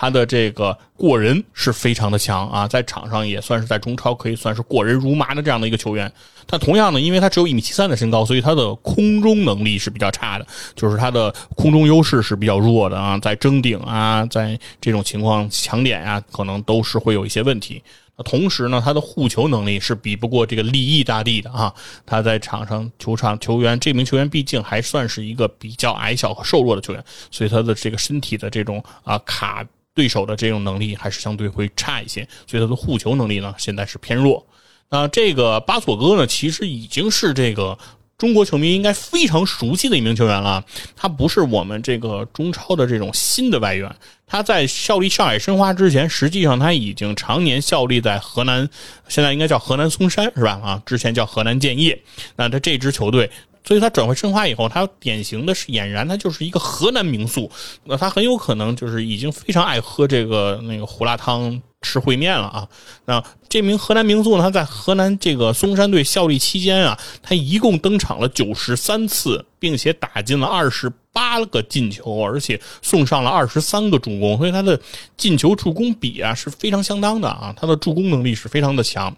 他的这个过人是非常的强啊，在场上也算是在中超可以算是过人如麻的这样的一个球员。但同样呢，因为他只有一米七三的身高，所以他的空中能力是比较差的，就是他的空中优势是比较弱的啊，在争顶啊，在这种情况抢点啊，可能都是会有一些问题。同时呢，他的护球能力是比不过这个利益大帝的啊。他在场上球场球员，这名球员毕竟还算是一个比较矮小和瘦弱的球员，所以他的这个身体的这种啊卡。对手的这种能力还是相对会差一些，所以他的护球能力呢现在是偏弱。那这个巴索戈呢，其实已经是这个中国球迷应该非常熟悉的一名球员了。他不是我们这个中超的这种新的外援，他在效力上海申花之前，实际上他已经常年效力在河南，现在应该叫河南嵩山是吧？啊，之前叫河南建业。那他这支球队。所以他转会申花以后，他典型的是俨然他就是一个河南名宿，那他很有可能就是已经非常爱喝这个那个胡辣汤吃烩面了啊。那这名河南名宿呢，他在河南这个嵩山队效力期间啊，他一共登场了九十三次，并且打进了二十八个进球，而且送上了二十三个助攻，所以他的进球助攻比啊是非常相当的啊，他的助攻能力是非常的强。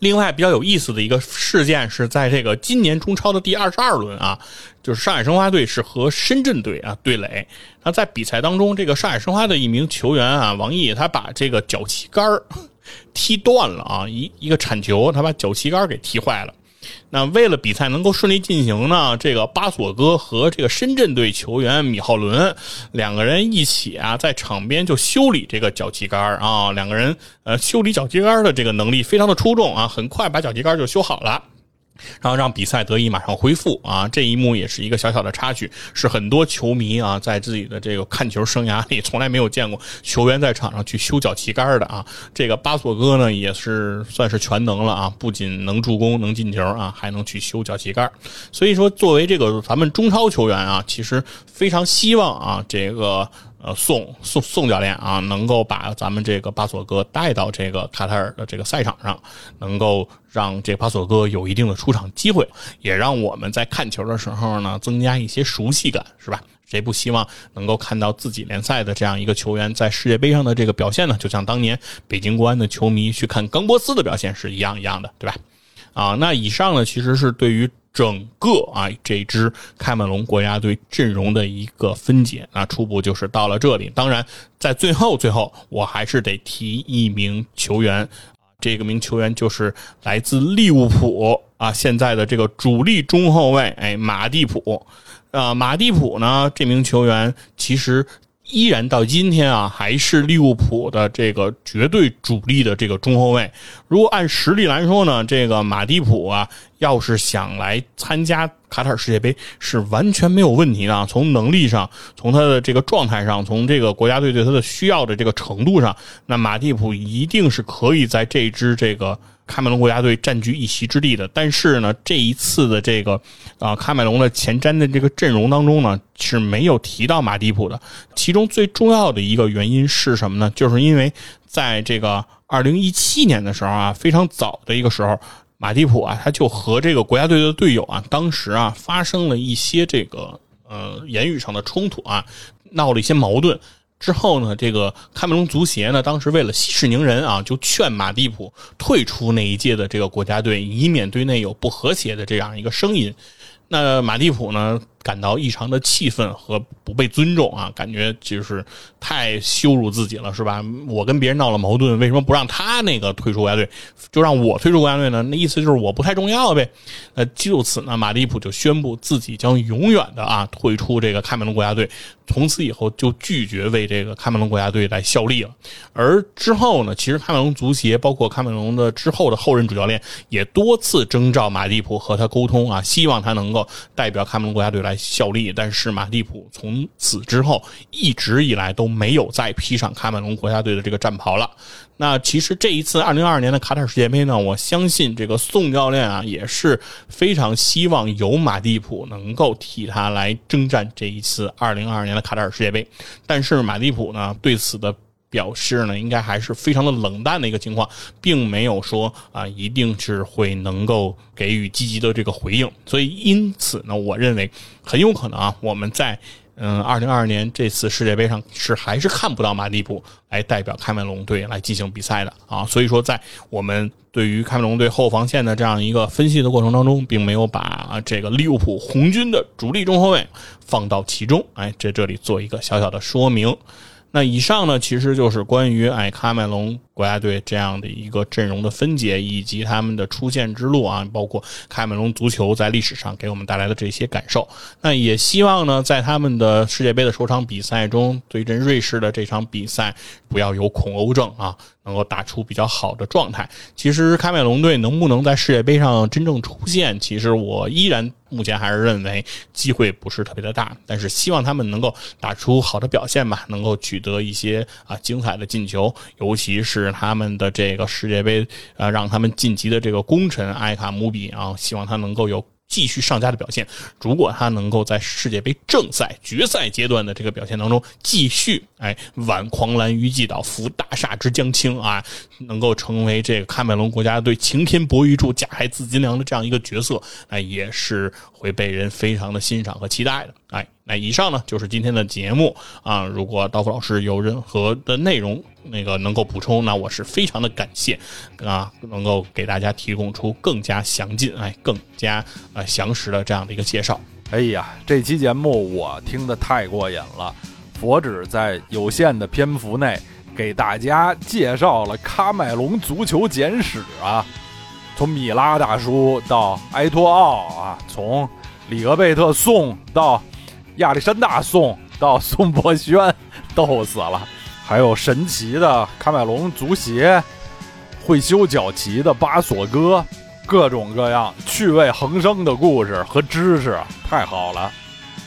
另外比较有意思的一个事件是在这个今年中超的第二十二轮啊，就是上海申花队是和深圳队啊对垒。那在比赛当中，这个上海申花的一名球员啊王毅，他把这个脚旗杆踢断了啊，一一个铲球，他把脚旗杆给踢坏了。那为了比赛能够顺利进行呢，这个巴索戈和这个深圳队球员米浩伦两个人一起啊，在场边就修理这个脚旗杆啊，两个人呃修理脚旗杆的这个能力非常的出众啊，很快把脚旗杆就修好了。然后让比赛得以马上恢复啊！这一幕也是一个小小的插曲，是很多球迷啊在自己的这个看球生涯里从来没有见过球员在场上去修脚旗杆的啊！这个巴索戈呢也是算是全能了啊，不仅能助攻能进球啊，还能去修脚旗杆。所以说，作为这个咱们中超球员啊，其实非常希望啊这个。呃，宋宋宋教练啊，能够把咱们这个巴索戈带到这个卡塔尔的这个赛场上，能够让这巴索戈有一定的出场机会，也让我们在看球的时候呢，增加一些熟悉感，是吧？谁不希望能够看到自己联赛的这样一个球员在世界杯上的这个表现呢？就像当年北京国安的球迷去看冈波斯的表现是一样一样的，对吧？啊，那以上呢，其实是对于。整个啊，这支开曼龙国家队阵容的一个分解那，初步就是到了这里。当然，在最后最后，我还是得提一名球员这个名球员就是来自利物浦啊，现在的这个主力中后卫，哎，马蒂普啊，马蒂普呢，这名球员其实。依然到今天啊，还是利物浦的这个绝对主力的这个中后卫。如果按实力来说呢，这个马蒂普啊，要是想来参加卡塔尔世界杯是完全没有问题的。从能力上，从他的这个状态上，从这个国家队对他的需要的这个程度上，那马蒂普一定是可以在这支这个。喀麦隆国家队占据一席之地的，但是呢，这一次的这个啊，喀麦隆的前瞻的这个阵容当中呢，是没有提到马蒂普的。其中最重要的一个原因是什么呢？就是因为在这个二零一七年的时候啊，非常早的一个时候，马蒂普啊，他就和这个国家队的队友啊，当时啊，发生了一些这个呃言语上的冲突啊，闹了一些矛盾。之后呢，这个喀麦隆足协呢，当时为了息事宁人啊，就劝马蒂普退出那一届的这个国家队，以免队内有不和谐的这样一个声音。那马蒂普呢？感到异常的气愤和不被尊重啊，感觉就是太羞辱自己了，是吧？我跟别人闹了矛盾，为什么不让他那个退出国家队，就让我退出国家队呢？那意思就是我不太重要呗。呃，就此呢，马蒂普就宣布自己将永远的啊退出这个喀麦隆国家队，从此以后就拒绝为这个喀麦隆国家队来效力了。而之后呢，其实喀麦隆足协包括喀麦隆的之后的后任主教练也多次征召马蒂普和他沟通啊，希望他能够代表喀麦隆国家队来。来效力，但是马蒂普从此之后一直以来都没有再披上喀麦隆国家队的这个战袍了。那其实这一次二零二二年的卡塔尔世界杯呢，我相信这个宋教练啊也是非常希望有马蒂普能够替他来征战这一次二零二二年的卡塔尔世界杯。但是马蒂普呢对此的。表示呢，应该还是非常的冷淡的一个情况，并没有说啊，一定是会能够给予积极的这个回应。所以，因此呢，我认为很有可能啊，我们在嗯，二零二二年这次世界杯上是还是看不到马蒂普来代表开门龙队来进行比赛的啊。所以说，在我们对于开门龙队后防线的这样一个分析的过程当中，并没有把这个利物浦红军的主力中后卫放到其中。哎，在这里做一个小小的说明。那以上呢，其实就是关于哎卡麦隆国家队这样的一个阵容的分解，以及他们的出现之路啊，包括喀麦隆足球在历史上给我们带来的这些感受。那也希望呢，在他们的世界杯的首场比赛中，对阵瑞士的这场比赛，不要有恐欧症啊。能够打出比较好的状态。其实喀麦隆队能不能在世界杯上真正出现，其实我依然目前还是认为机会不是特别的大。但是希望他们能够打出好的表现吧，能够取得一些啊精彩的进球，尤其是他们的这个世界杯啊让他们晋级的这个功臣埃卡姆比啊，希望他能够有。继续上佳的表现，如果他能够在世界杯正赛、决赛阶段的这个表现当中继续哎挽狂澜于既倒、扶大厦之将倾啊，能够成为这个喀麦隆国家队擎天博玉柱、甲亥自金梁的这样一个角色，那也是会被人非常的欣赏和期待的。哎，那以上呢就是今天的节目啊。如果刀夫老师有任何的内容那个能够补充，那我是非常的感谢啊，能够给大家提供出更加详尽、哎更加呃详实的这样的一个介绍。哎呀，这期节目我听得太过瘾了，佛指在有限的篇幅内给大家介绍了喀麦隆足球简史啊，从米拉大叔到埃托奥啊，从。里格贝特宋到亚历山大宋到宋博轩，逗死了。还有神奇的卡麦隆足协，会修脚旗的巴索哥，各种各样趣味横生的故事和知识，太好了！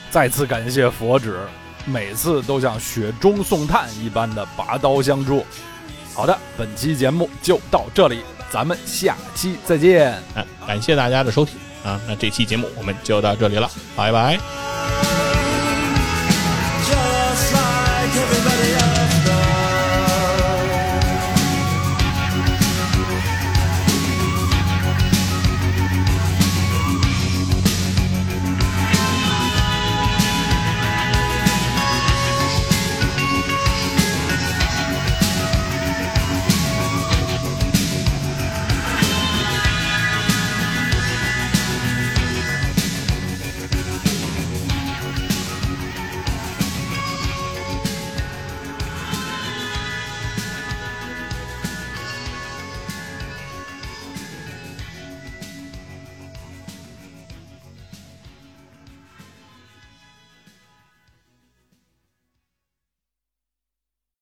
再次感谢佛指，每次都像雪中送炭一般的拔刀相助。好的，本期节目就到这里，咱们下期再见。啊、感谢大家的收听啊，那这期节目我们就到这里了，拜拜。Just like